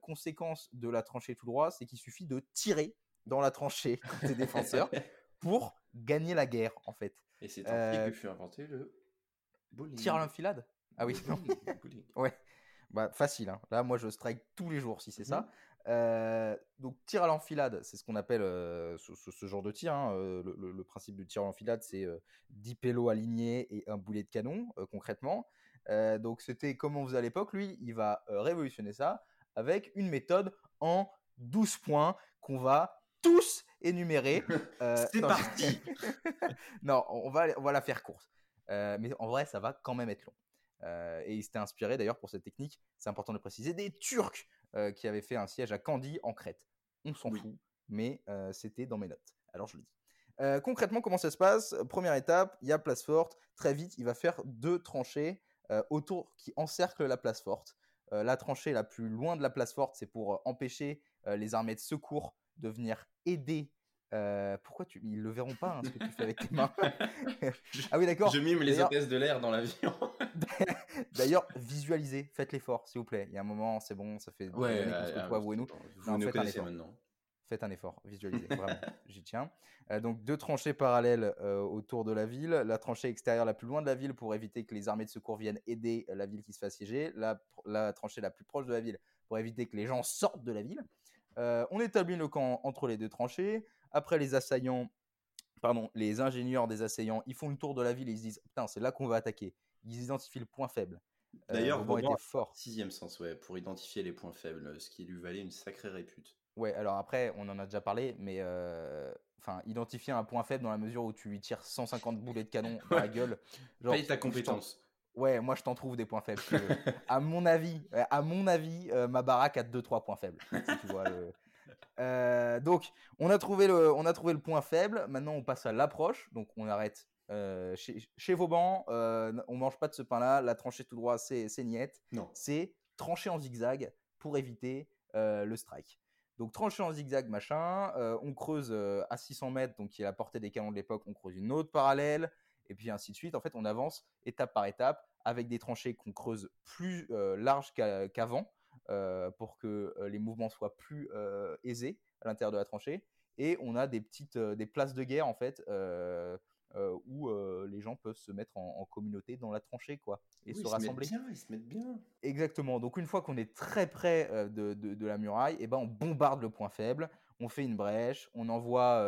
conséquence de la tranchée tout droit, c'est qu'il suffit de tirer dans la tranchée des défenseurs pour gagner la guerre, en fait. Et c'est ainsi euh, que fut inventé le bowling. Tir à l'enfilade Ah oui, non. ouais. Bah, facile. Hein. Là, moi, je strike tous les jours si c'est ça. Mmh euh, donc, tir à l'enfilade, c'est ce qu'on appelle euh, ce, genre de tir. Hein. Le, principe du tir à l'enfilade, c'est 10 pélos alignés et un boulet de canon, concrètement. donc, c'était comme on faisait à l'époque. Lui, il va révolutionner ça avec une méthode en 12 points qu'on va tous énumérés. Euh, c'est parti Non, on va, on va la faire courte. Euh, mais en vrai, ça va quand même être long. Euh, et il s'était inspiré d'ailleurs pour cette technique, c'est important de préciser, des Turcs qui avaient fait un siège à Candie en Crète. On s'en fout, mais c'était dans mes notes. Alors je le dis. concrètement, comment ça se passe? Première étape, il y a place forte. Très vite, il va faire deux tranchées autour qui encerclent la place forte. la tranchée la plus loin de la place forte, c'est pour empêcher les armées de secours de venir aider. Euh, pourquoi tu ils le verront pas hein, ce que tu fais avec tes mains Ah oui d'accord. Je mime les hôtesses de l'air dans l'avion. D'ailleurs visualisez, faites l'effort s'il vous plaît. Il y a un moment c'est bon, ça fait ouais, euh, vous et nous. Vous nous connaissez maintenant. Faites un effort, visualisez, vraiment, j'y tiens. Euh, donc deux tranchées parallèles autour de la ville. La tranchée extérieure la plus loin de la ville pour éviter que les armées de secours viennent aider la ville qui se fait assiéger. La, la tranchée la plus proche de la ville pour éviter que les gens sortent de la ville. Euh, on établit le camp entre les deux tranchées. Après, les assaillants, pardon, les ingénieurs des assaillants, ils font le tour de la ville et ils se disent Putain, c'est là qu'on va attaquer. Ils identifient le point faible. Euh, D'ailleurs, Vauban était fort. Sixième sens, ouais, pour identifier les points faibles, ce qui lui valait une sacrée répute. Ouais, alors après, on en a déjà parlé, mais euh, enfin, identifier un point faible dans la mesure où tu lui tires 150 boulets de canon dans la gueule. Genre, Paye ta compétence. Ouais, moi je t'en trouve des points faibles. à mon avis, à mon avis, ma baraque a 2-3 points faibles. donc, on a, trouvé le, on a trouvé le point faible. Maintenant, on passe à l'approche. Donc, on arrête chez, chez, Vauban. on mange pas de ce pain-là. La tranchée tout droit, c'est niette. Non. C'est trancher en zigzag pour éviter le strike. Donc trancher en zigzag, machin, on creuse à 600 mètres, donc qui est la portée des canons de l'époque, on creuse une autre parallèle, et puis ainsi de suite. En fait, on avance étape par étape avec des tranchées qu'on creuse plus larges qu'avant pour que les mouvements soient plus aisés à l'intérieur de la tranchée. Et on a des petites des places de guerre en fait euh, où euh, les gens peuvent se mettre en, communauté dans la tranchée quoi et se rassembler. Se bien, ils se mettent bien. Exactement. Donc une fois qu'on est très près euh, de, de, la muraille, et eh ben on bombarde le point faible, on fait une brèche, on envoie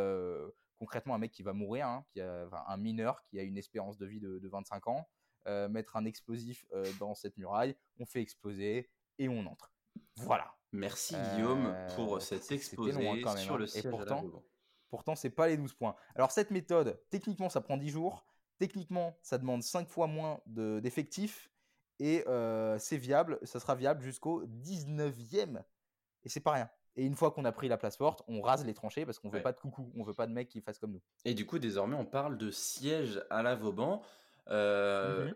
concrètement un mec qui va mourir, hein, qui a, un mineur qui a une espérance de vie de, de 25 ans, mettre un explosif dans cette muraille, on fait exploser et on entre. Voilà. Merci Guillaume pour cet exposé hein, sur le siège et pourtant, Pourtant, c'est pas les 12 points. Alors, cette méthode, techniquement, ça prend 10 jours. Techniquement, ça demande 5 fois moins d'effectifs. et euh, c'est viable, ça sera viable jusqu'au 19e. Et c'est pas rien. Et une fois qu'on a pris la place forte, on rase les tranchées parce qu'on veut pas de coucou, on veut pas de mecs qui fassent comme nous. Et du coup, désormais, on parle de siège à la Vauban. Euh, mmh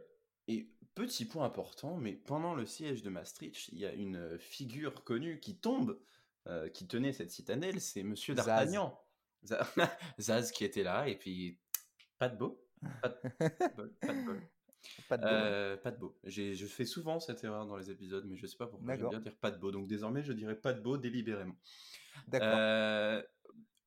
et petit point important, mais pendant le siège de Maastricht, il y a une figure connue qui tombe, euh, qui tenait cette citadelle, c'est Monsieur d'Artagnan. Zaz qui était là, et puis pas de beau. Pas de, pas de bol. Pas de beau. Euh, pas de beau. Je fais souvent cette erreur dans les épisodes, mais je sais pas pourquoi j'aime bien dire pas de beau. Donc désormais, je dirais pas de beau délibérément. D'accord. Euh,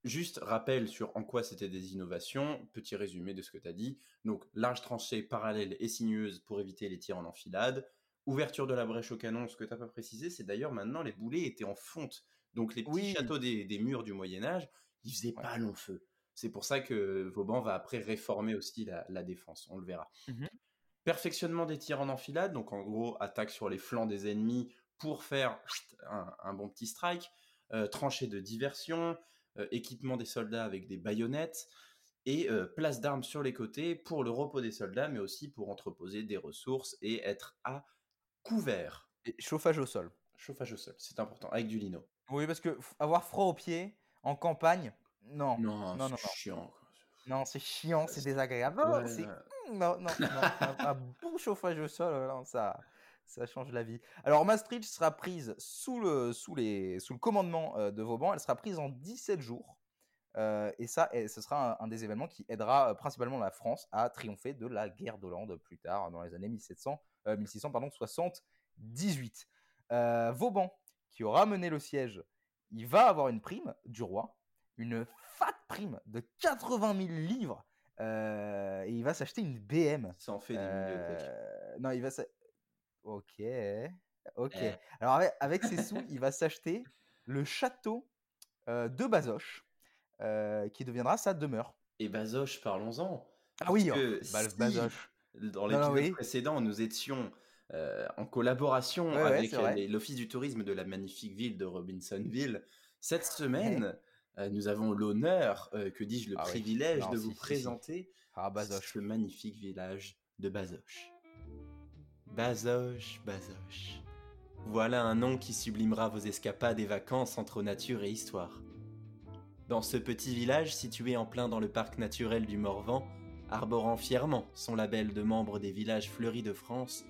juste rappel sur en quoi c'était des innovations. Petit résumé de ce que tu as dit. Donc, large tranchée parallèle et sinueuse pour éviter les tirs en enfilade. Ouverture de la brèche au canon, ce que tu n'as pas précisé, c'est d'ailleurs maintenant les boulets étaient en fonte. Donc les petits châteaux des, des, murs du Moyen Âge, il faisait pas long feu. C'est pour ça que Vauban va après réformer aussi la, défense, on le verra. Mmh Perfectionnement des tirs en enfilade, donc en gros attaque sur les flancs des ennemis pour faire un, bon petit strike, euh, tranchée de diversion, euh, équipement des soldats avec des baïonnettes, et euh, place d'armes sur les côtés pour le repos des soldats, mais aussi pour entreposer des ressources et être à couvert. Et chauffage au sol. Chauffage au sol, c'est important, avec du lino. Oui, parce que avoir froid aux pieds, en campagne, non. Non, non, c'est chiant. Non, c'est chiant, c'est désagréable. Non, c'est... non, non, non. un, bon chauffage au sol, ça, ça change la vie. Alors, Maastricht sera prise sous le, sous les, sous le commandement euh, de Vauban. Elle sera prise en 17 jours. Euh, et ça, ce sera un, des événements qui aidera euh, principalement la France à triompher de la guerre d'Hollande plus tard, dans les années 1700, 1600, pardon, 78. Vauban, qui aura mené le siège il va avoir une prime du roi, une fat prime de 80 000 livres, euh, et il va s'acheter une BM. Ça en fait des euh, Non, il va. Ok. Ok. Eh. Alors, avec, ses sous, il va s'acheter le château euh, de Bazoches, qui deviendra sa demeure. Et Bazoches, parlons-en. Ah oui, que oh, Bazoches. Dans l'épisode précédent, nous étions euh, en collaboration avec l'Office du tourisme de la magnifique ville de Robinsonville. Cette semaine, euh, nous avons l'honneur, euh, que dis-je, le ah privilège de vous présenter ah, le magnifique village de Bazoches. Bazoches, Bazoches. Voilà un nom qui sublimera vos escapades et vacances entre nature et histoire. Dans ce petit village situé en plein dans le parc naturel du Morvan, arborant fièrement son label de membre des villages fleuris de France,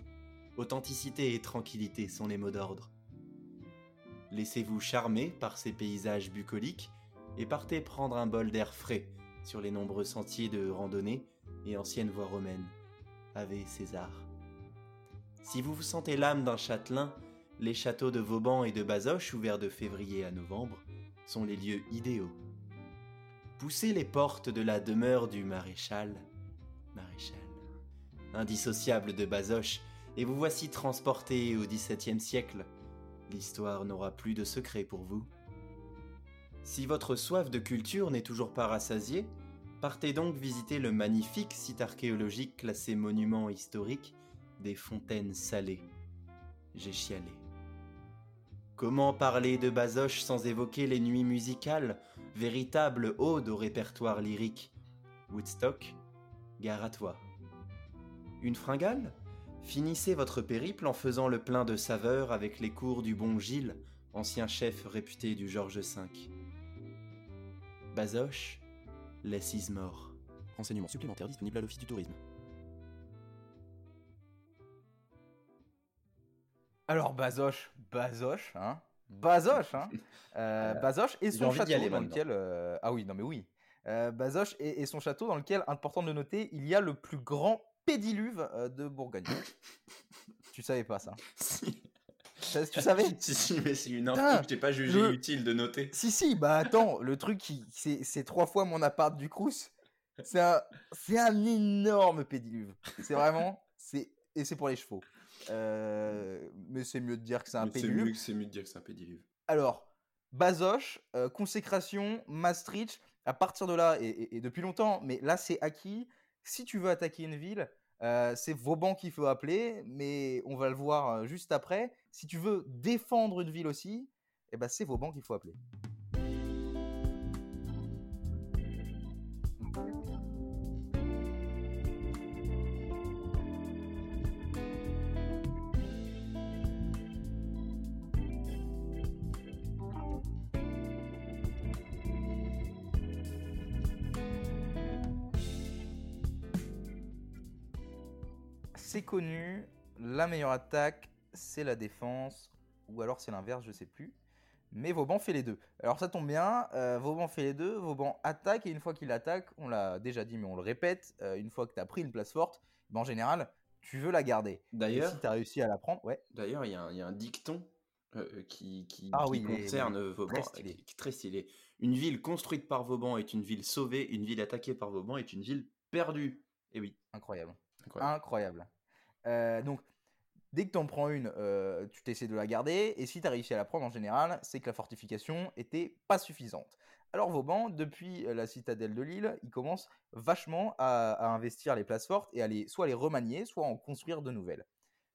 Authenticité et tranquillité sont les mots d'ordre. Laissez-vous charmer par ces paysages bucoliques et partez prendre un bol d'air frais sur les nombreux sentiers de randonnée et anciennes voies romaines. Ave César. Si vous vous sentez l'âme d'un châtelain, les châteaux de Vauban et de Bazoches, ouverts de février à novembre, sont les lieux idéaux. Poussez les portes de la demeure du maréchal, maréchal, indissociable de Bazoches, et vous voici transporté au XVIIe siècle. L'histoire n'aura plus de secret pour vous. Si votre soif de culture n'est toujours pas rassasiée, partez donc visiter le magnifique site archéologique classé monument historique des Fontaines Salées. J'ai chialé. Comment parler de Bazoche sans évoquer les nuits musicales, véritable ode au répertoire lyrique? Woodstock, gare à toi. Une fringale? Finissez votre périple en faisant le plein de saveur avec les cours du bon Gilles, ancien chef réputé du Georges V. Bazoche, less is more. Renseignements supplémentaires disponibles à l'Office du tourisme. Alors Bazoche, Bazoche, hein Bazoche, hein euh, Bazoche et son château dans lequel... Euh, ah oui, non mais oui. Euh, Bazoche et, son château dans lequel, important de noter, il y a le plus grand pédiluve de Bourgogne. tu savais pas ça Si. Tu savais Si, si, mais c'est une info que je t'ai pas jugé utile de noter. Si, si, bah attends, le truc, c'est trois fois mon appart du Crous. C'est un, un énorme pédiluve. C'est vraiment... Et c'est pour les chevaux. Euh, mais c'est mieux de dire que c'est un pédiluve. C'est mieux, de dire que c'est un pédiluve. Alors, Bazoche, euh, consécration, Maastricht, à partir de là, et, depuis longtemps, mais là c'est acquis, si tu veux attaquer une ville, euh, c'est Vauban qu'il faut appeler, mais on va le voir juste après. Si tu veux défendre une ville aussi, eh ben, c'est Vauban qu'il faut appeler. c'est connu, la meilleure attaque, c'est la défense, ou alors c'est l'inverse, je sais plus. Mais Vauban fait les deux. Alors ça tombe bien, euh, Vauban fait les deux, Vauban attaque, et une fois qu'il attaque, on l'a déjà dit, mais on le répète, euh, une fois que tu as pris une place forte, ben, en général, tu veux la garder. D'ailleurs, si tu as réussi à la prendre, ouais. D'ailleurs, il y, a un dicton euh, qui, qui, ah concerne Vauban, qui très stylé. Une ville construite par Vauban est une ville sauvée, une ville attaquée par Vauban est une ville perdue. Et oui. Incroyable. Incroyable. Euh, donc, dès que tu en prends une, euh, tu t'essaies de la garder. Et si tu as réussi à la prendre en général, c'est que la fortification était pas suffisante. Alors Vauban, depuis la citadelle de Lille, il commence vachement à, investir les places fortes et à les, soit les remanier, soit en construire de nouvelles.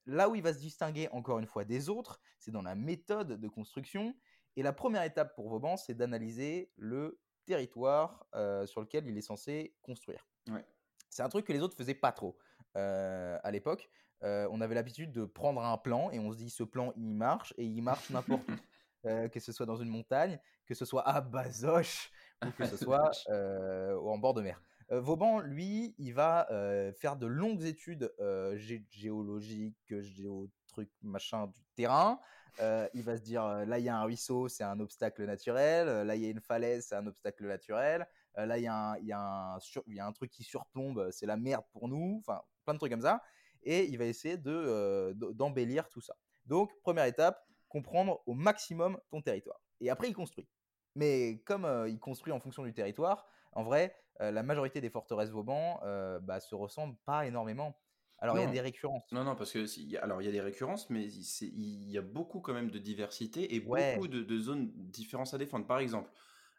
Là où il va se distinguer encore une fois des autres, c'est dans la méthode de construction. Et la première étape pour Vauban, c'est d'analyser le territoire euh, sur lequel il est censé construire. C'est un truc que les autres faisaient pas trop. Euh, à l'époque, euh, on avait l'habitude de prendre un plan et on se dit ce plan il marche et il marche n'importe où. Euh, que ce soit dans une montagne, que ce soit à Bazoche ou que ce soit en bord de mer. Vauban, lui, il va faire de longues études géologiques, géo truc machin du terrain. il va se dire là il y a un ruisseau, c'est un obstacle naturel. Là il y a une falaise, c'est un obstacle naturel. là il y, a un, y a un truc qui surplombe, c'est la merde pour nous. Enfin plein de trucs comme ça. Et il va essayer de, d'embellir tout ça. Donc, première étape, comprendre au maximum ton territoire. Et après, il construit. Mais comme il construit en fonction du territoire, en vrai, la majorité des forteresses Vauban bah, se ressemblent pas énormément. Alors, il y a des récurrences. Non, non, parce que alors il y a des récurrences, mais il y a beaucoup quand même de diversité et beaucoup de, de, zones différentes à défendre. Par exemple,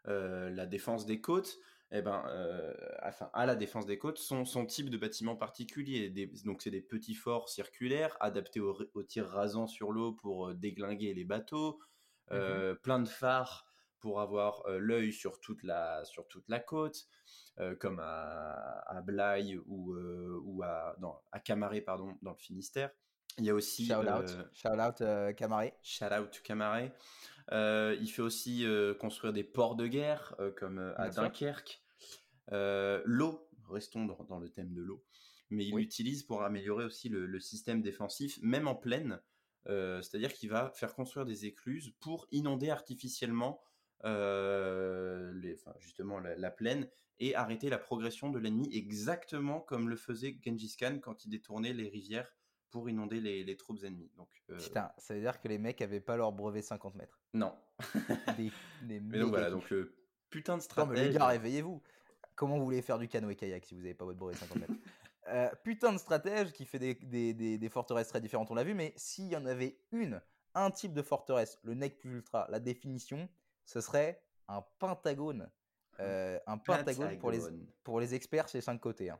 la défense des côtes, eh ben, euh, enfin, à la défense des côtes, son, son type de bâtiment particulier. donc, c'est des petits forts circulaires adaptés au, tir rasant sur l'eau pour euh, déglinguer les bateaux, mmh euh, plein de phares pour avoir l'œil sur toute la sur toute la côte, comme à, à Blaye ou, ou à, à Camaré pardon dans le Finistère. Il y a aussi shout out, shout out Camaré. Shout out Camaré. Euh, il fait aussi euh, construire des ports de guerre, euh, comme à Dunkerque. l'eau, restons dans, le thème de l'eau, mais il l'utilise pour améliorer aussi le, système défensif, même en plaine. C'est-à-dire qu'il va faire construire des écluses pour inonder artificiellement les, justement la, plaine et arrêter la progression de l'ennemi exactement comme le faisait Genghis Khan quand il détournait les rivières pour inonder les, troupes ennemies. Donc, euh, Putain, ça veut dire que les mecs avaient pas leur brevet 50 mètres. Non. mais donc voilà, donc euh, putain de stratège. mais les gars, réveillez-vous. Comment vous voulez faire du canoë kayak si vous n'avez pas votre brevet 50 mètres euh, Putain de stratège qui fait des, des, des, forteresses très différentes, on l'a vu, mais s'il y en avait une, un type de forteresse, le nec plus ultra, la définition, ce serait un pentagone. un pentagone pour les, pour les experts, c'est cinq côtés. Hein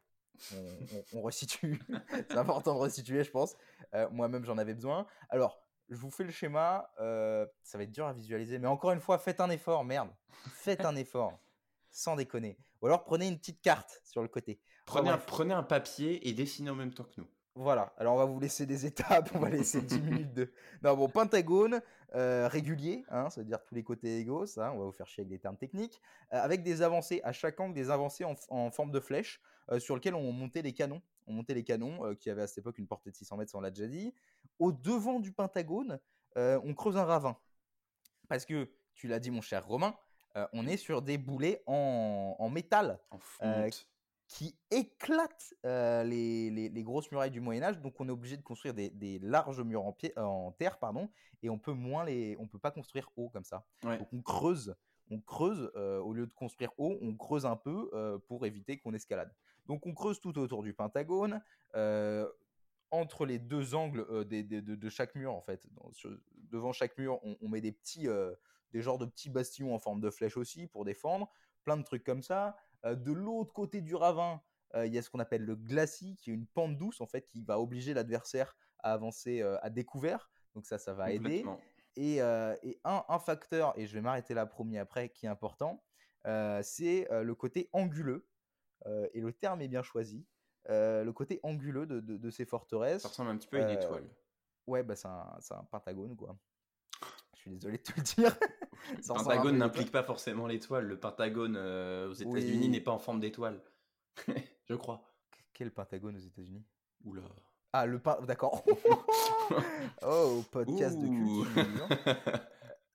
on, resitue. c'est important de resituer, je pense. Euh, moi-même, j'en avais besoin. Alors, je vous fais le schéma. Euh, ça va être dur à visualiser, mais encore une fois, faites un effort, merde. Faites un effort, sans déconner. Ou alors prenez une petite carte sur le côté. Prenez, un, prenez un papier et dessinez en même temps que nous. Voilà, alors on va vous laisser des étapes, on va laisser 10 minutes de... Non bon, pentagone, euh, régulier, hein, c'est-à-dire tous les côtés égaux, ça, on va vous faire chier avec des termes techniques, euh, avec des avancées, à chaque angle, des avancées en, forme de flèche, euh, sur lesquelles on montait les canons, on montait les canons, qui avaient à cette époque une portée de 600 mètres, on l'a déjà dit. Au devant du pentagone, on creuse un ravin, parce que, tu l'as dit mon cher Romain, on est sur des boulets en, en métal. En qui éclate les, les, grosses murailles du Moyen Âge. Donc on est obligé de construire des, des larges murs en, en, terre, pardon, et on peut moins les, on peut pas construire haut comme ça. Donc on creuse, on creuse au lieu de construire haut, on creuse un peu pour éviter qu'on escalade. Donc on creuse tout autour du Pentagone. entre les deux angles des, de, de, chaque mur, en fait, devant chaque mur, on, on met des petits, des genres de petits bastions en forme de flèche aussi pour défendre, plein de trucs comme ça. Euh, de l'autre côté du ravin, euh, il y a ce qu'on appelle le glacis, qui est une pente douce en fait, qui va obliger l'adversaire à avancer euh, à découvert. Donc ça, ça va aider. Et, un, facteur, et je vais m'arrêter là premier après, qui est important, c'est le côté anguleux. et le terme est bien choisi. le côté anguleux de, ces forteresses. Ça ressemble un petit peu à une étoile. Ouais, bah c'est un, un, pentagone, quoi. Suis désolé de te le dire. le pentagone n'implique pas forcément l'étoile. Le pentagone euh, aux États-Unis n'est pas en forme d'étoile. je crois. Quel pentagone aux États-Unis? Oula. Ah, le pas. D'accord. oh, podcast de culture.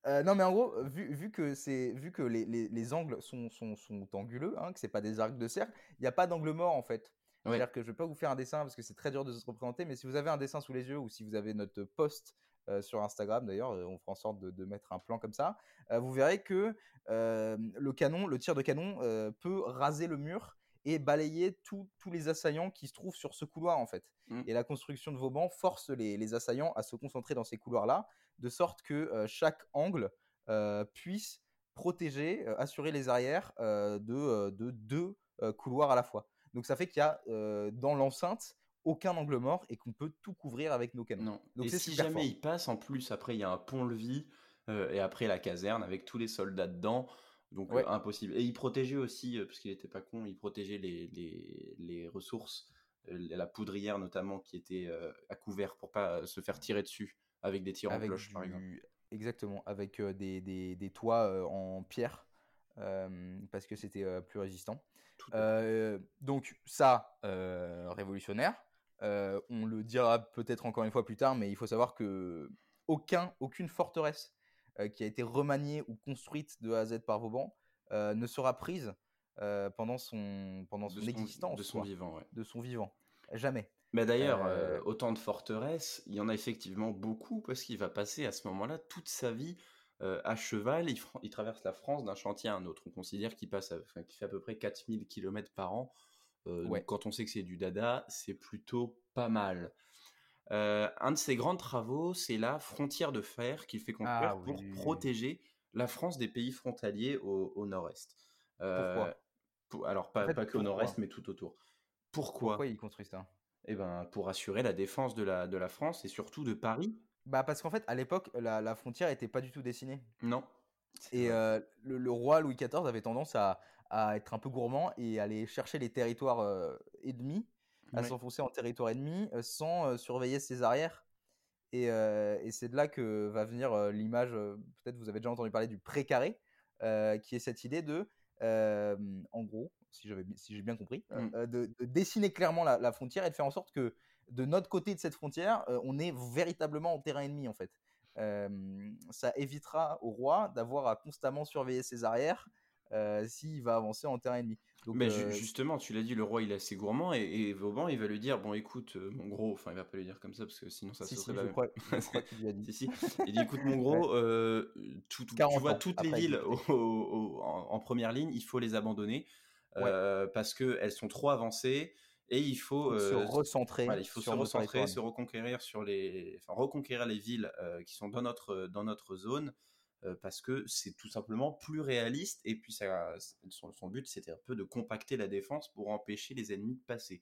Euh, non, mais en gros, vu, vu que, c'est, vu que les, les, les angles sont, sont, sont, anguleux, hein, que c'est pas des arcs de cercle, il n'y a pas d'angle mort en fait. C'est-à-dire que je vais pas vous faire un dessin parce que c'est très dur de se représenter, mais si vous avez un dessin sous les yeux ou si vous avez notre post euh, sur Instagram d'ailleurs, euh, on fera en sorte de, mettre un plan comme ça. Euh, vous verrez que le canon, le tir de canon peut raser le mur et balayer tous les assaillants qui se trouvent sur ce couloir en fait. Mmh. Et la construction de Vauban force les, assaillants à se concentrer dans ces couloirs-là, de sorte que chaque angle puisse protéger, assurer les arrières de, deux couloirs à la fois. Donc ça fait qu'il y a dans l'enceinte aucun angle mort et qu'on peut tout couvrir avec nos canons. Non. Donc et si jamais il passe, en plus, après il y a un pont-levis euh, et après la caserne avec tous les soldats dedans. Donc euh, impossible. Et il protégeait aussi, euh, parce qu'il n'était pas con, il protégeait les, les, les ressources, la poudrière notamment qui était à couvert pour pas se faire tirer dessus avec des tirs en cloche par exemple. Exactement, avec des, des, des, toits en pierre parce que c'était plus résistant. donc ça, révolutionnaire. Euh, on le dira peut-être encore une fois plus tard, mais il faut savoir que aucun, aucune forteresse euh, qui a été remaniée ou construite de A à Z par Vauban euh, ne sera prise pendant son, pendant son, existence. De son vivant, De son vivant. Jamais. Mais d'ailleurs, autant de forteresses, il y en a effectivement beaucoup parce qu'il va passer à ce moment-là toute sa vie à cheval. Il, il, traverse la France d'un chantier à un autre. On considère qu'il passe, fait à peu près 4000 km par an euh, quand on sait que c'est du dada, c'est plutôt pas mal. Euh, un de ses grands travaux, c'est la frontière de fer qu'il fait construire ah pour protéger la France des pays frontaliers au, nord-est. Euh, pourquoi Alors, pas, pas que au nord-est, mais tout autour. Pourquoi? Pourquoi il construit ça? Eh ben, pour assurer la défense de la, de la France et surtout de Paris. Bah parce qu'en fait, à l'époque, la, frontière n'était pas du tout dessinée. Non. Et le, roi Louis XIV avait tendance à, à être un peu gourmand et aller chercher les territoires euh, ennemis, à s'enfoncer en territoire ennemi euh, sans euh, surveiller ses arrières. Et, et c'est de là que va venir l'image, peut-être vous avez déjà entendu parler du précaré, qui est cette idée de, en gros, si, si j'ai bien compris, mmh. de, dessiner clairement la, la, frontière et de faire en sorte que de notre côté de cette frontière, on est véritablement en terrain ennemi en fait. ça évitera au roi d'avoir à constamment surveiller ses arrières, euh, s'il va avancer en terrain ennemi. Donc, mais euh, justement, tu l'as dit, le roi il est assez gourmand et, Vauban il va lui dire bon écoute euh, mon gros, enfin il va pas lui dire comme ça parce que sinon ça se serait si, je crois, qu'il a dit. si, Il dit écoute mon gros, tout, tu vois toutes les villes en, première ligne, il faut les abandonner parce que elles sont trop avancées et il faut, se recentrer. il faut se recentrer, se reconquérir sur les, enfin reconquérir les villes qui sont dans notre dans notre zone parce que c'est tout simplement plus réaliste et puis ça, son, but c'était un peu de compacter la défense pour empêcher les ennemis de passer.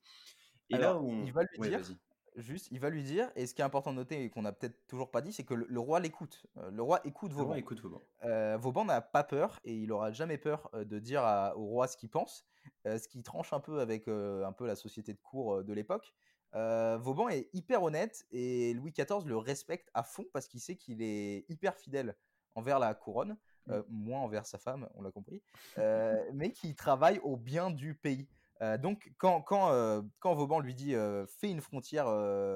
Et là où il va lui dire, juste, il va lui dire, et ce qui est important de noter et qu'on n'a peut-être toujours pas dit, c'est que le, roi l'écoute. Le roi écoute Vauban. Le roi écoute Vauban. Euh, Vauban n'a pas peur et il aura jamais peur de dire au roi ce qu'il pense, ce qui tranche un peu avec un peu la société de cour de l'époque. Vauban est hyper honnête et Louis XIV le respecte à fond parce qu'il sait qu'il est hyper fidèle envers la couronne, mmh. moins envers sa femme, on l'a compris, mais qui travaille au bien du pays. donc quand, quand, quand Vauban lui dit fais une frontière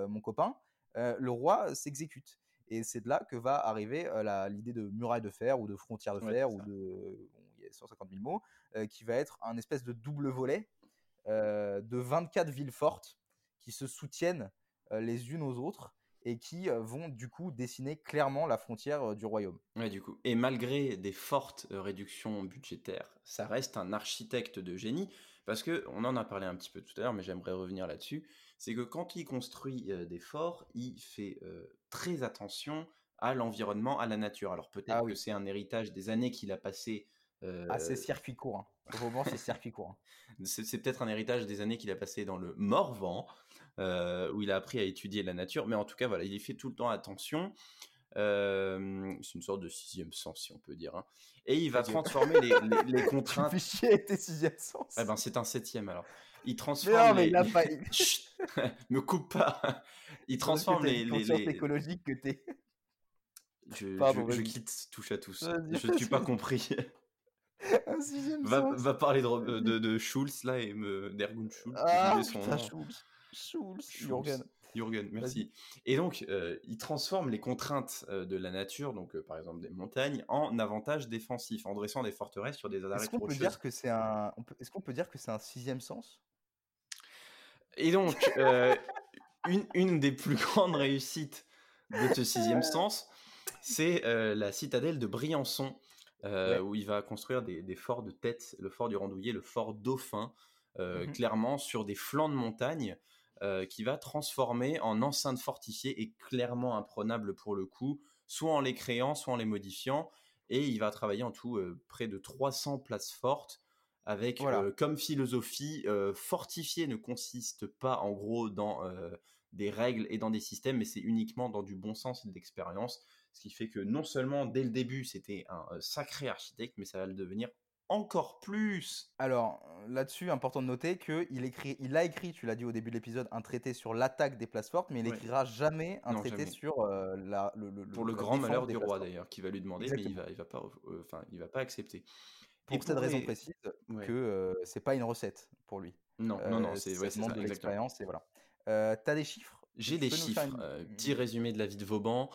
mon copain, le roi s'exécute. Et c'est de là que va arriver l'idée de muraille de fer ou de frontière de fer ou de il y a 150 000 mots qui va être un espèce de double volet de 24 villes fortes qui se soutiennent les unes aux autres et qui vont du coup dessiner clairement la frontière du royaume. Ouais, du coup. Et malgré des fortes réductions budgétaires, ça reste un architecte de génie parce que on en a parlé un petit peu tout à l'heure, mais j'aimerais revenir là-dessus. C'est que quand il construit des forts, il fait très attention à l'environnement, à la nature. Alors peut-être ah que c'est un héritage des années qu'il a passé. Ah, c'est circuit court. Hein. Au c'est circuit court. Hein. c'est peut-être un héritage des années qu'il a passé dans le Morvan, où il a appris à étudier la nature. Mais en tout cas, voilà, il y fait tout le temps attention. c'est une sorte de sixième sens, si on peut dire. Hein. Et il va transformer les, les, contraintes. Tu chier tes sixième sens. Eh ben, c'est un septième alors. Il transforme. mais il pas. me coupe pas. Il transforme les. les, les... écologique que t'es. Je, je, quitte touche à tous. Je ne suis pas compris. Un sixième va, va parler de, de, de, Schulz là et me d'Ergun Schulz. Ah, putain, Schulz. Schulz. Jürgen. Jürgen, merci. Et donc, euh, il transforme les contraintes euh, de la nature, donc euh, par exemple des montagnes, en avantages défensifs, en dressant des forteresses sur des arêtes Est-ce qu'on peut dire que c'est un, est-ce qu'on peut dire que c'est un sixième sens? Et donc, une, une des plus grandes réussites de ce sixième sens, c'est la citadelle de Briançon, où il va construire des, des, forts de tête, le fort du Randouillet, le fort Dauphin, mmh clairement sur des flancs de montagne. Qui va transformer en enceinte fortifiée et clairement imprenable pour le coup, soit en les créant, soit en les modifiant. Et il va travailler en tout près de 300 places fortes avec comme philosophie fortifier ne consiste pas en gros dans des règles et dans des systèmes, mais c'est uniquement dans du bon sens et de l'expérience. Ce qui fait que non seulement dès le début c'était un sacré architecte, mais ça va le devenir encore plus. Alors là-dessus, important de noter qu'il écrit, il a écrit, tu l'as dit au début de l'épisode, un traité sur l'attaque des places fortes, mais il n'écrira jamais un traité sur la, le, Pour le, grand malheur du roi d'ailleurs, qui va lui demander, mais il va, il va pas, enfin, il va pas accepter. Pour cette raison précise, que c'est pas une recette pour lui. Non, non, non, c'est ouais, de l'expérience et voilà. Euh, T'as des chiffres? J'ai des chiffres. petit résumé de la vie de Vauban.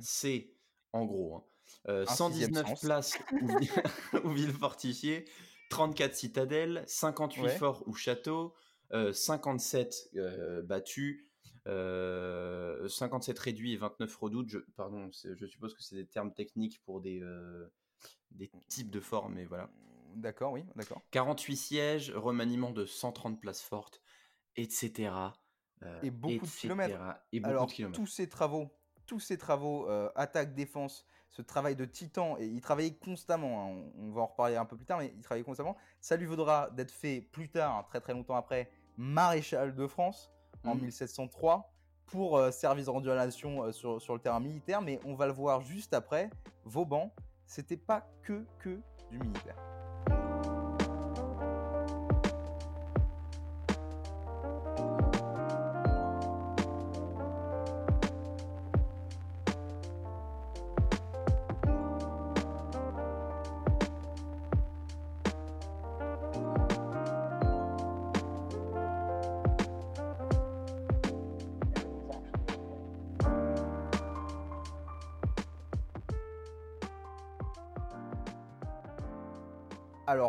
C'est en gros 119 hein, places ou, villes fortifiées, 34 citadelles, 58 forts ou châteaux, 57 battus, 57 réduits et 29 redoutes. Je, pardon, je suppose que c'est des termes techniques pour des, des types de forts, mais voilà. D'accord, oui, d'accord. 48 sièges, remaniement de 130 places fortes, etc. et beaucoup de kilomètres. Et beaucoup Alors, de kilomètres. tous ces travaux, tous ces travaux, attaque, défense, ce travail de titan, et il travaillait constamment, hein, on, va en reparler un peu plus tard, mais il travaillait constamment, ça lui vaudra d'être fait plus tard, très très longtemps après, maréchal de France en 1703 mmh. pour euh, service rendu à la nation euh, sur, sur, le terrain militaire, mais on va le voir juste après, Vauban, c'était pas que que du militaire.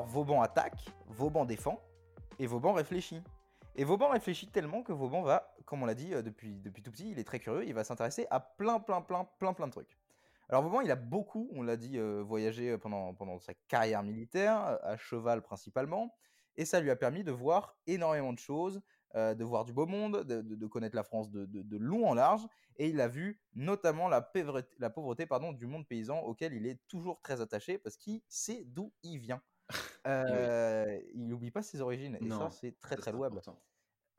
Vauban attaque, Vauban défend, et Vauban réfléchit. Et Vauban réfléchit tellement que Vauban va, comme on l'a dit euh, depuis, depuis tout petit, il est très curieux, il va s'intéresser à plein, plein, plein, plein, plein de trucs. Alors Vauban, il a beaucoup, on l'a dit, euh, voyagé euh, pendant, pendant sa carrière militaire, à cheval principalement, et ça lui a permis de voir énormément de choses, de voir du beau monde, de, connaître la France de, de, long en large, et il a vu notamment la pauvreté, la pauvreté pardon, du monde paysan auquel il est toujours très attaché parce qu'il sait d'où il vient. Euh, il n'oublie pas ses origines, et ça, c'est très très louable.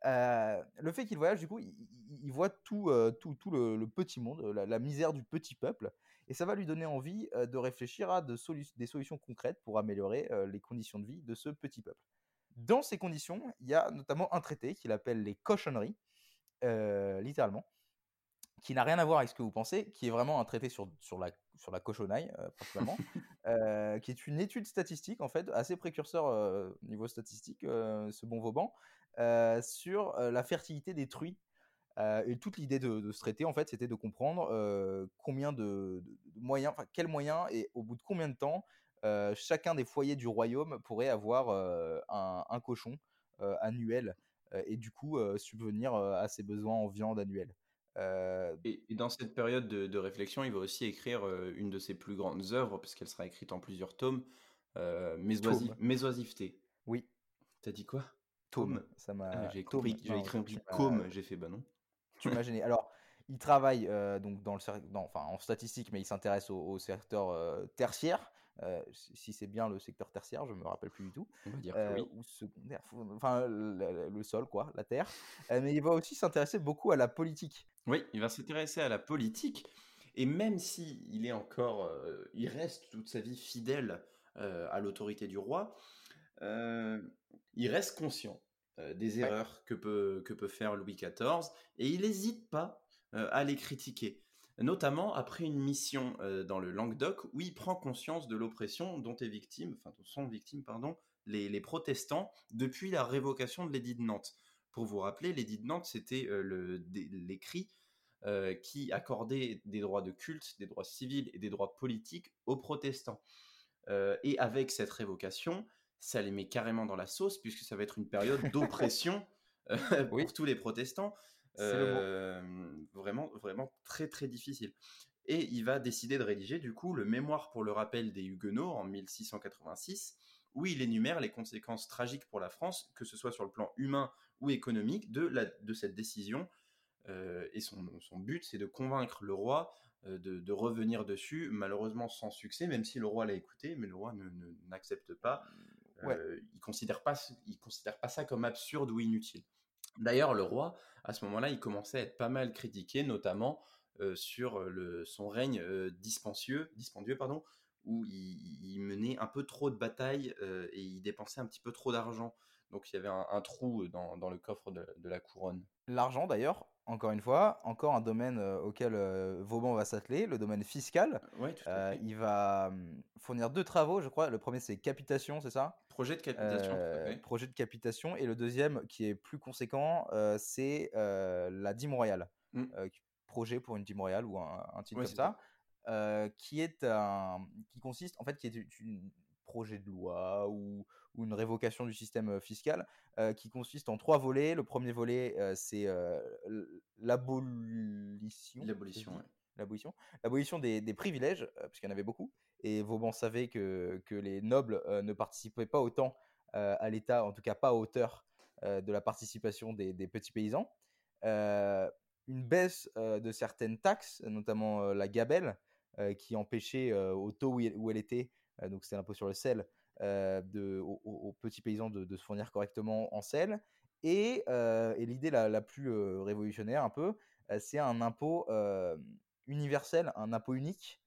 Euh, le fait qu'il voyage, du coup, il, voit tout, euh, tout, tout le, petit monde, la, misère du petit peuple, et ça va lui donner envie de réfléchir à de des solutions concrètes pour améliorer les conditions de vie de ce petit peuple. Dans ces conditions, il y a notamment un traité qu'il appelle les cochonneries, littéralement, qui n'a rien à voir avec ce que vous pensez, qui est vraiment un traité sur, sur, la, sur la cochonaille, euh, principalement, euh, qui est une étude statistique, en fait, assez précurseur euh, niveau statistique, ce bon Vauban, sur la fertilité des truies. et toute l'idée de, ce traité, en fait, c'était de comprendre combien de, moyens, enfin, quels moyens et au bout de combien de temps chacun des foyers du royaume pourrait avoir un, un, cochon annuel et du coup subvenir à ses besoins en viande annuelle. Euh, et, dans cette période de, réflexion, il va aussi écrire euh, une de ses plus grandes œuvres, parce qu'elle sera écrite en plusieurs tomes, euh, Mes, oisivetés. Oui. T'as dit quoi? Tome. Ça m'a. Ah, j'ai compris. J'ai écrit un. J'ai fait bah non. Tu m'as gêné. Alors, il travaille donc dans le, enfin, en statistique, mais il s'intéresse au, secteur tertiaire. si c'est bien le secteur tertiaire, je me rappelle plus du tout. On va dire que oui. Ou secondaire, enfin le, le, sol, quoi, la terre. mais il va aussi s'intéresser beaucoup à la politique. Oui, il va s'intéresser à la politique. Et même si il est encore, euh, il reste toute sa vie fidèle euh, à l'autorité du roi, euh, il reste conscient des erreurs que peut, que peut faire Louis XIV et il n'hésite pas à les critiquer. Notamment après une mission dans le Languedoc où il prend conscience de l'oppression dont est victime, enfin sont victimes pardon, les, les protestants depuis la révocation de l'édit de Nantes. Pour vous rappeler, l'édit de Nantes, c'était l'écrit qui accordait des droits de culte, des droits civils et des droits politiques aux protestants. Et avec cette révocation, ça les met carrément dans la sauce, puisque ça va être une période d'oppression pour tous les protestants. vraiment, vraiment très très difficile. Et il va décider de rédiger du coup le mémoire pour le rappel des Huguenots en 1686, où il énumère les conséquences tragiques pour la France, que ce soit sur le plan humain ou économique, de, la, de cette décision. Euh, et son, son but, c'est de convaincre le roi euh, de, de, revenir dessus, malheureusement sans succès, même si le roi l'a écouté, mais le roi n'accepte ne, pas. Euh, il ne considère, pas, il considère pas ça comme absurde ou inutile. D'ailleurs, le roi, à ce moment-là, il commençait à être pas mal critiqué, notamment sur le, son règne dispendieux, dispendieux pardon, où il, menait un peu trop de batailles et il dépensait un petit peu trop d'argent. Donc il y avait un, trou dans, dans, le coffre de, la couronne. L'argent d'ailleurs, encore une fois, encore un domaine euh, auquel euh, Vauban va s'atteler, le domaine fiscal. Ouais, tout à fait. il va hum, fournir deux travaux, je crois. Le premier c'est capitation, c'est ça? Projet de capitation. Projet de capitation. Et le deuxième, qui est plus conséquent, c'est la dîme royale. Mmh. projet pour une dîme royale ou un, un titre comme ça. Euh, qui est un, qui consiste en fait qui est un projet de loi ou, ou, une révocation du système fiscal euh, qui consiste en trois volets. Le premier volet euh, c'est l'abolition. L'abolition. L'abolition. L'abolition des, des, privilèges, puisqu'il y en avait beaucoup. Et Vauban savait que, que les nobles ne participaient pas autant à l'État, en tout cas pas à hauteur de la participation des, des petits paysans. une baisse de certaines taxes, notamment la gabelle, qui empêchait au taux où, elle était, donc c'est l'impôt sur le sel, de, aux, petits paysans de, se fournir correctement en sel. Et, l'idée la, plus révolutionnaire un peu, c'est un impôt universel, un impôt unique,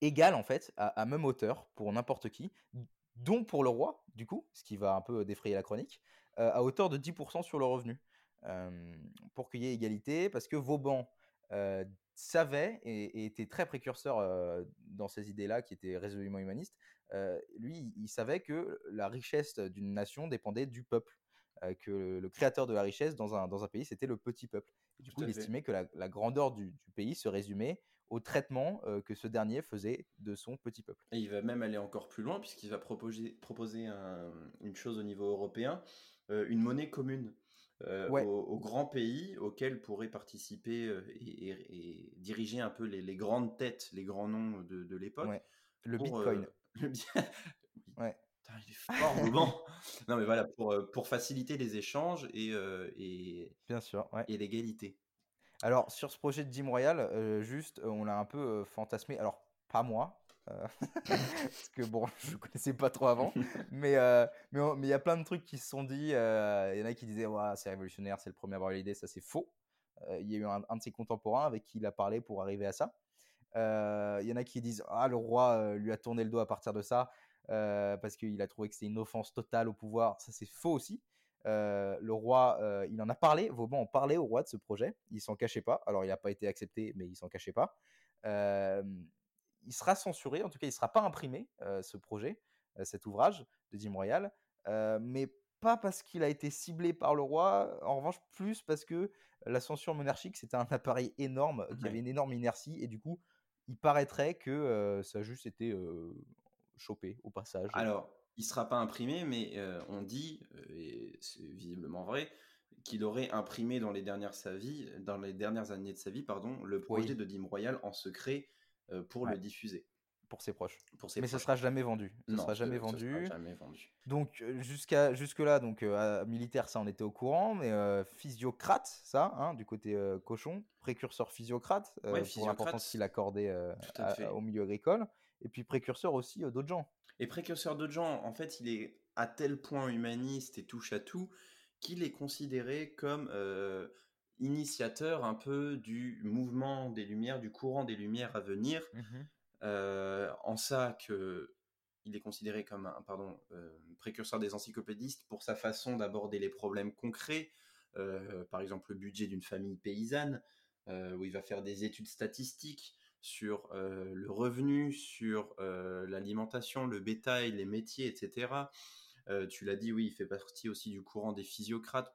égal en fait, à, même hauteur pour n'importe qui, dont pour le roi, du coup, ce qui va un peu défrayer la chronique, à hauteur de 10% sur le revenu. pour qu'il y ait égalité, parce que Vauban savait et, était très précurseur dans ces idées-là qui étaient résolument humanistes. lui, il savait que la richesse d'une nation dépendait du peuple, que le, créateur de la richesse dans un, dans un pays, c'était le petit peuple. du coup, il estimait que la, grandeur du, pays se résumait au traitement que ce dernier faisait de son petit peuple. Et il va même aller encore plus loin puisqu'il va proposer, proposer une chose au niveau européen, une monnaie commune. Euh, aux, grands pays auxquels pourraient participer euh, et, diriger un peu les, grandes têtes, les grands noms de, l'époque. Le Bitcoin. Euh, ouais. il est fort, bon. non, mais voilà, pour, pour faciliter les échanges et, et, Bien sûr, et l'égalité. Alors, sur ce projet de Dim Royal, juste, on l'a un peu fantasmé. Alors, pas moi, euh, parce que bon, je connaissais pas trop avant, mais euh, mais il y a plein de trucs qui se sont dit. Euh, il y en a qui disaient ouais, c'est révolutionnaire, c'est le premier à avoir l'idée, ça c'est faux. Il y a eu un, de ses contemporains avec qui il a parlé pour arriver à ça. Il y en a qui disent ah le roi lui a tourné le dos à partir de ça. parce qu'il a trouvé que c'était une offense totale au pouvoir. Ça, c'est faux aussi. le roi, il en a parlé, Vauban en parlait au roi de ce projet. Il s'en cachait pas. Alors, il n'a pas été accepté, mais il s'en cachait pas. Il sera censuré, en tout cas, il ne sera pas imprimé, ce projet, cet ouvrage de Dim Royal. mais pas parce qu'il a été ciblé par le roi, en revanche, plus parce que la censure monarchique, c'était un appareil énorme, qui avait une énorme inertie, et du coup, il paraîtrait que ça a juste été chopé au passage. Alors, il sera pas imprimé, mais on dit, et c'est visiblement vrai, qu'il aurait imprimé dans les dernières, sa vie, dans les dernières années de sa vie pardon, le projet de Dîme Royal en secret pour le diffuser pour ses proches. Pour ses mais ça sera jamais vendu. Ça sera jamais vendu. Sera jamais vendu. Donc jusqu'à jusque là, donc militaire, ça on était au courant, mais physiocrate, ça, hein, du côté cochon, précurseur physiocrate, pour l'importance qu'il accordait au milieu agricole, et puis précurseur aussi d'autres gens. Et précurseur d'autres gens, en fait, il est à tel point humaniste et touche à tout qu'il est considéré comme initiateur un peu du mouvement des Lumières, du courant des Lumières à venir. Mmh euh, en ça que il est considéré comme un pardon, euh, précurseur des encyclopédistes pour sa façon d'aborder les problèmes concrets, euh, par exemple le budget d'une famille paysanne, où il va faire des études statistiques sur le revenu, sur l'alimentation, le bétail, les métiers, etc. tu l'as dit, oui, il fait partie aussi du courant des physiocrates,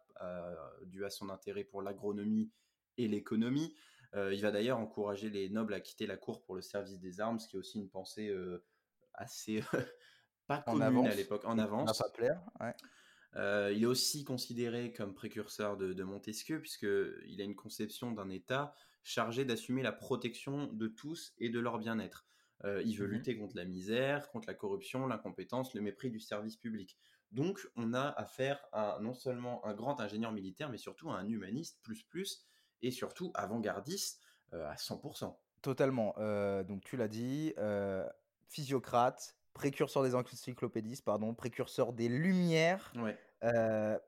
dû à son intérêt pour l'agronomie et l'économie. Euh, il va d'ailleurs encourager les nobles à quitter la cour pour le service des armes, ce qui est aussi une pensée euh, assez pas commune à l'époque, en avance. Plaire, euh, il est aussi considéré comme précurseur de, Montesquieu, puisqu'il a une conception d'un État chargé d'assumer la protection de tous et de leur bien-être. il veut mmh lutter contre la misère, contre la corruption, l'incompétence, le mépris du service public. Donc, on a affaire à non seulement un grand ingénieur militaire, mais surtout à un humaniste plus plus, et surtout avant-gardiste à 100%. Totalement. donc tu l'as dit, physiocrate, précurseur des encyclopédistes, pardon, précurseur des Lumières,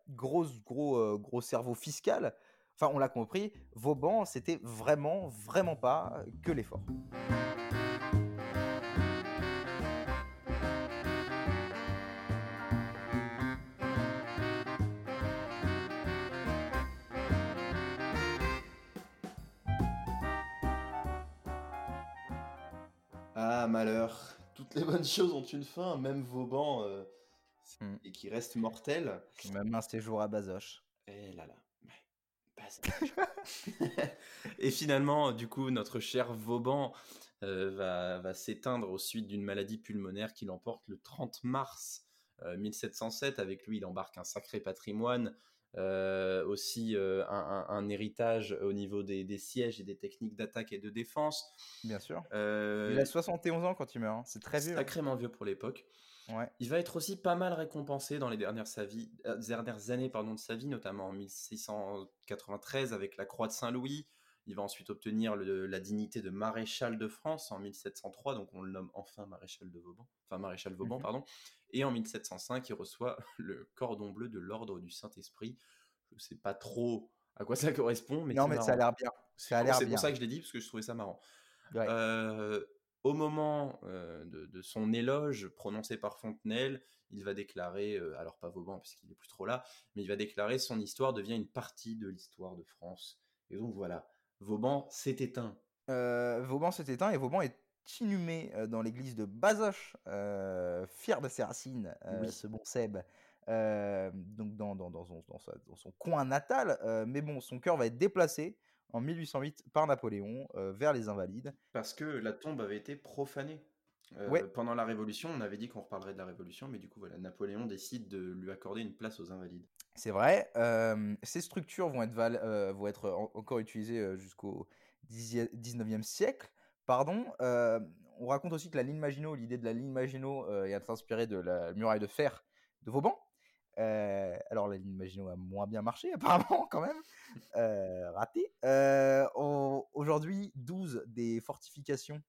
gros, gros, gros cerveau fiscal. Enfin, on l'a compris, Vauban, c'était vraiment, vraiment pas que l'effort. Bonnes choses ont une fin, même Vauban, euh, hmm. et qui reste mortel. Même un séjour à Bazoche. Et eh là là. et finalement, du coup, notre cher Vauban euh, va, va s'éteindre au suite d'une maladie pulmonaire qui l'emporte le 30 mars 1707. Euh, Avec lui, il embarque un sacré patrimoine, euh, aussi euh, un, héritage au niveau des, sièges et des techniques d'attaque et de défense. Bien sûr. Euh, il a 71 ans quand il meurt, hein. c'est très vieux. Hein. Sacrément vieux pour l'époque. Ouais. Il va être aussi pas mal récompensé dans les dernières, sa vie, dernières années pardon, de sa vie, notamment en 1693 avec la Croix de Saint-Louis. Il va ensuite obtenir la dignité de maréchal de France en 1703, donc on le nomme enfin maréchal de Vauban, enfin maréchal Vauban, mmh pardon. Et en 1705, il reçoit le cordon bleu de l'ordre du Saint-Esprit. Je ne sais pas trop à quoi ça correspond, mais non, mais ça a l'air bien. C'est pour ça que je l'ai dit parce que je trouvais ça marrant. Euh, au moment euh, de, son éloge prononcé par Fontenelle, il va déclarer, euh, alors pas Vauban puisqu'il est plus trop là, mais il va déclarer son histoire devient une partie de l'histoire de France. Et donc voilà, Vauban s'est éteint. Vauban s'est éteint et Vauban est inhumé euh, dans l'église de Bazoches, euh, fier de ses racines, ce bon Seb. donc dans, dans, son, dans, son, coin natal, mais bon, son cœur va être déplacé en 1808 par Napoléon vers les Invalides. Parce que la tombe avait été profanée. Pendant la Révolution, on avait dit qu'on reparlerait de la Révolution, mais du coup, voilà, Napoléon décide de lui accorder une place aux Invalides. C'est vrai. ces structures vont être, vont être encore utilisées jusqu'au 19e siècle. Pardon. on raconte aussi que la ligne Maginot, l'idée de la ligne Maginot est inspirée de la muraille de fer de Vauban. alors la ligne Maginot a moins bien marché apparemment quand même, raté. Aujourd'hui, 12 des fortifications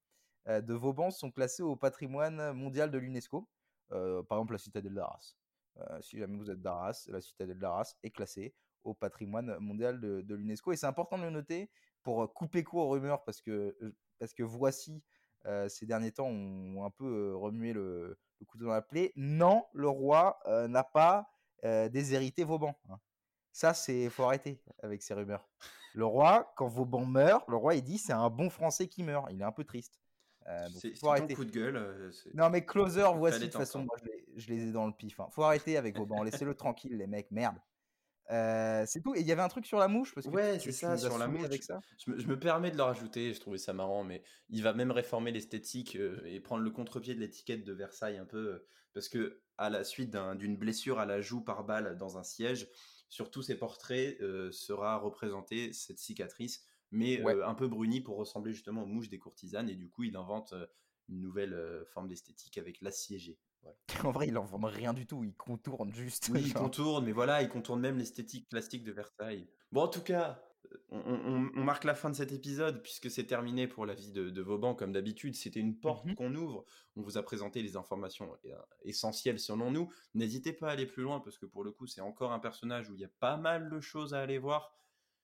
de Vauban sont classées au patrimoine mondial de l'UNESCO. par exemple la citadelle d'Arras. Euh, si jamais vous êtes d'Arras, la citadelle d'Arras est classée au patrimoine mondial de, l'UNESCO. Et c'est important de le noter pour couper court aux rumeurs parce que, parce que voici ces derniers temps ont un peu remué le, couteau dans la plaie. Non, le roi n'a pas déshérité Vauban. Hein. Ça, c'est faut arrêter avec ces rumeurs. Le roi, quand Vauban meurt, le roi il dit c'est un bon Français qui meurt. Il est un peu triste. Euh, c'est ton coup de gueule. Non mais closer, voici de toute façon, moi, je, les, ai dans le pif. Hein. Faut arrêter avec Vauban, laissez-le tranquille les mecs, merde. Euh, c'est tout. Et il y avait un truc sur la mouche? Parce que Ouais, c'est ça, sur la mouche. Avec ça? Je, me, permets de le rajouter, je trouvais ça marrant, mais il va même réformer l'esthétique et prendre le contre-pied de l'étiquette de Versailles un peu, parce que à la suite d'une blessure à la joue par balle dans un siège, sur tous ces portraits sera représentée cette cicatrice, mais un peu brunie pour ressembler justement aux mouches des courtisanes. Et du coup, il invente une nouvelle forme d'esthétique avec l'assiégé. en vrai, il en vend rien du tout, il contourne juste. Oui, il contourne, mais voilà, il contourne même l'esthétique plastique de Versailles. Bon, en tout cas, on, marque la fin de cet épisode puisque c'est terminé pour la vie de, Vauban comme d'habitude. C'était une porte mmh qu'on ouvre. On vous a présenté les informations euh, essentielles selon nous. N'hésitez pas à aller plus loin parce que pour le coup c'est encore un personnage où il y a pas mal de choses à aller voir.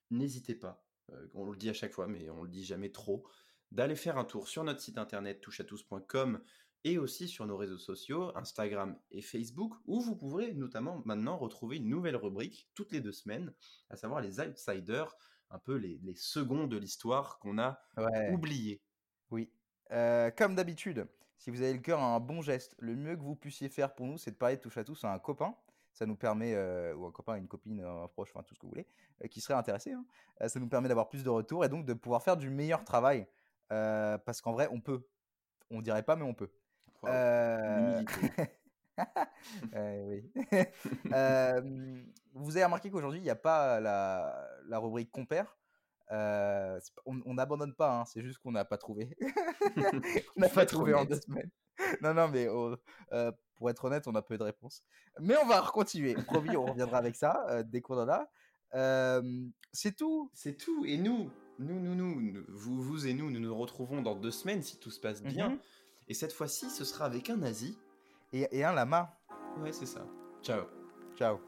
N'hésitez pas. Euh, on le dit à chaque fois mais on le dit jamais trop. D'aller faire un tour sur notre site internet touchatous.com et aussi sur nos réseaux sociaux, Instagram et Facebook, où vous pourrez notamment maintenant retrouver une nouvelle rubrique toutes les deux semaines, à savoir les outsiders un peu les, seconds de l'histoire qu'on a oubliés. Oui. Euh, comme d'habitude, si vous avez le cœur à un bon geste, le mieux que vous puissiez faire pour nous, c'est de parler de touche à tous à un copain. Ça nous permet, euh, ou un copain, une copine, un proche, enfin tout ce que vous voulez, euh, qui serait intéressé. Hein. ça nous permet d'avoir plus de retours et donc de pouvoir faire du meilleur travail. parce qu'en vrai, on peut. On dirait pas, mais on peut. oui. vous avez remarqué qu'aujourd'hui, il n'y a pas la, la rubrique compère. on n'abandonne pas, hein, c'est juste qu'on n'a pas trouvé. on n'a pas trouvé en deux semaines. Non, non, mais pour être honnête, on a peu de réponses. Mais on va continuer. Promis, on reviendra avec ça dès qu'on en a. c'est tout. C'est tout. Et nous, nous, nous, nous, vous, vous et nous, nous nous retrouvons dans deux semaines si tout se passe bien. Mmh et cette fois-ci, ce sera avec un nazi et, un lama. Ouais, c'est ça. Ciao. Ciao.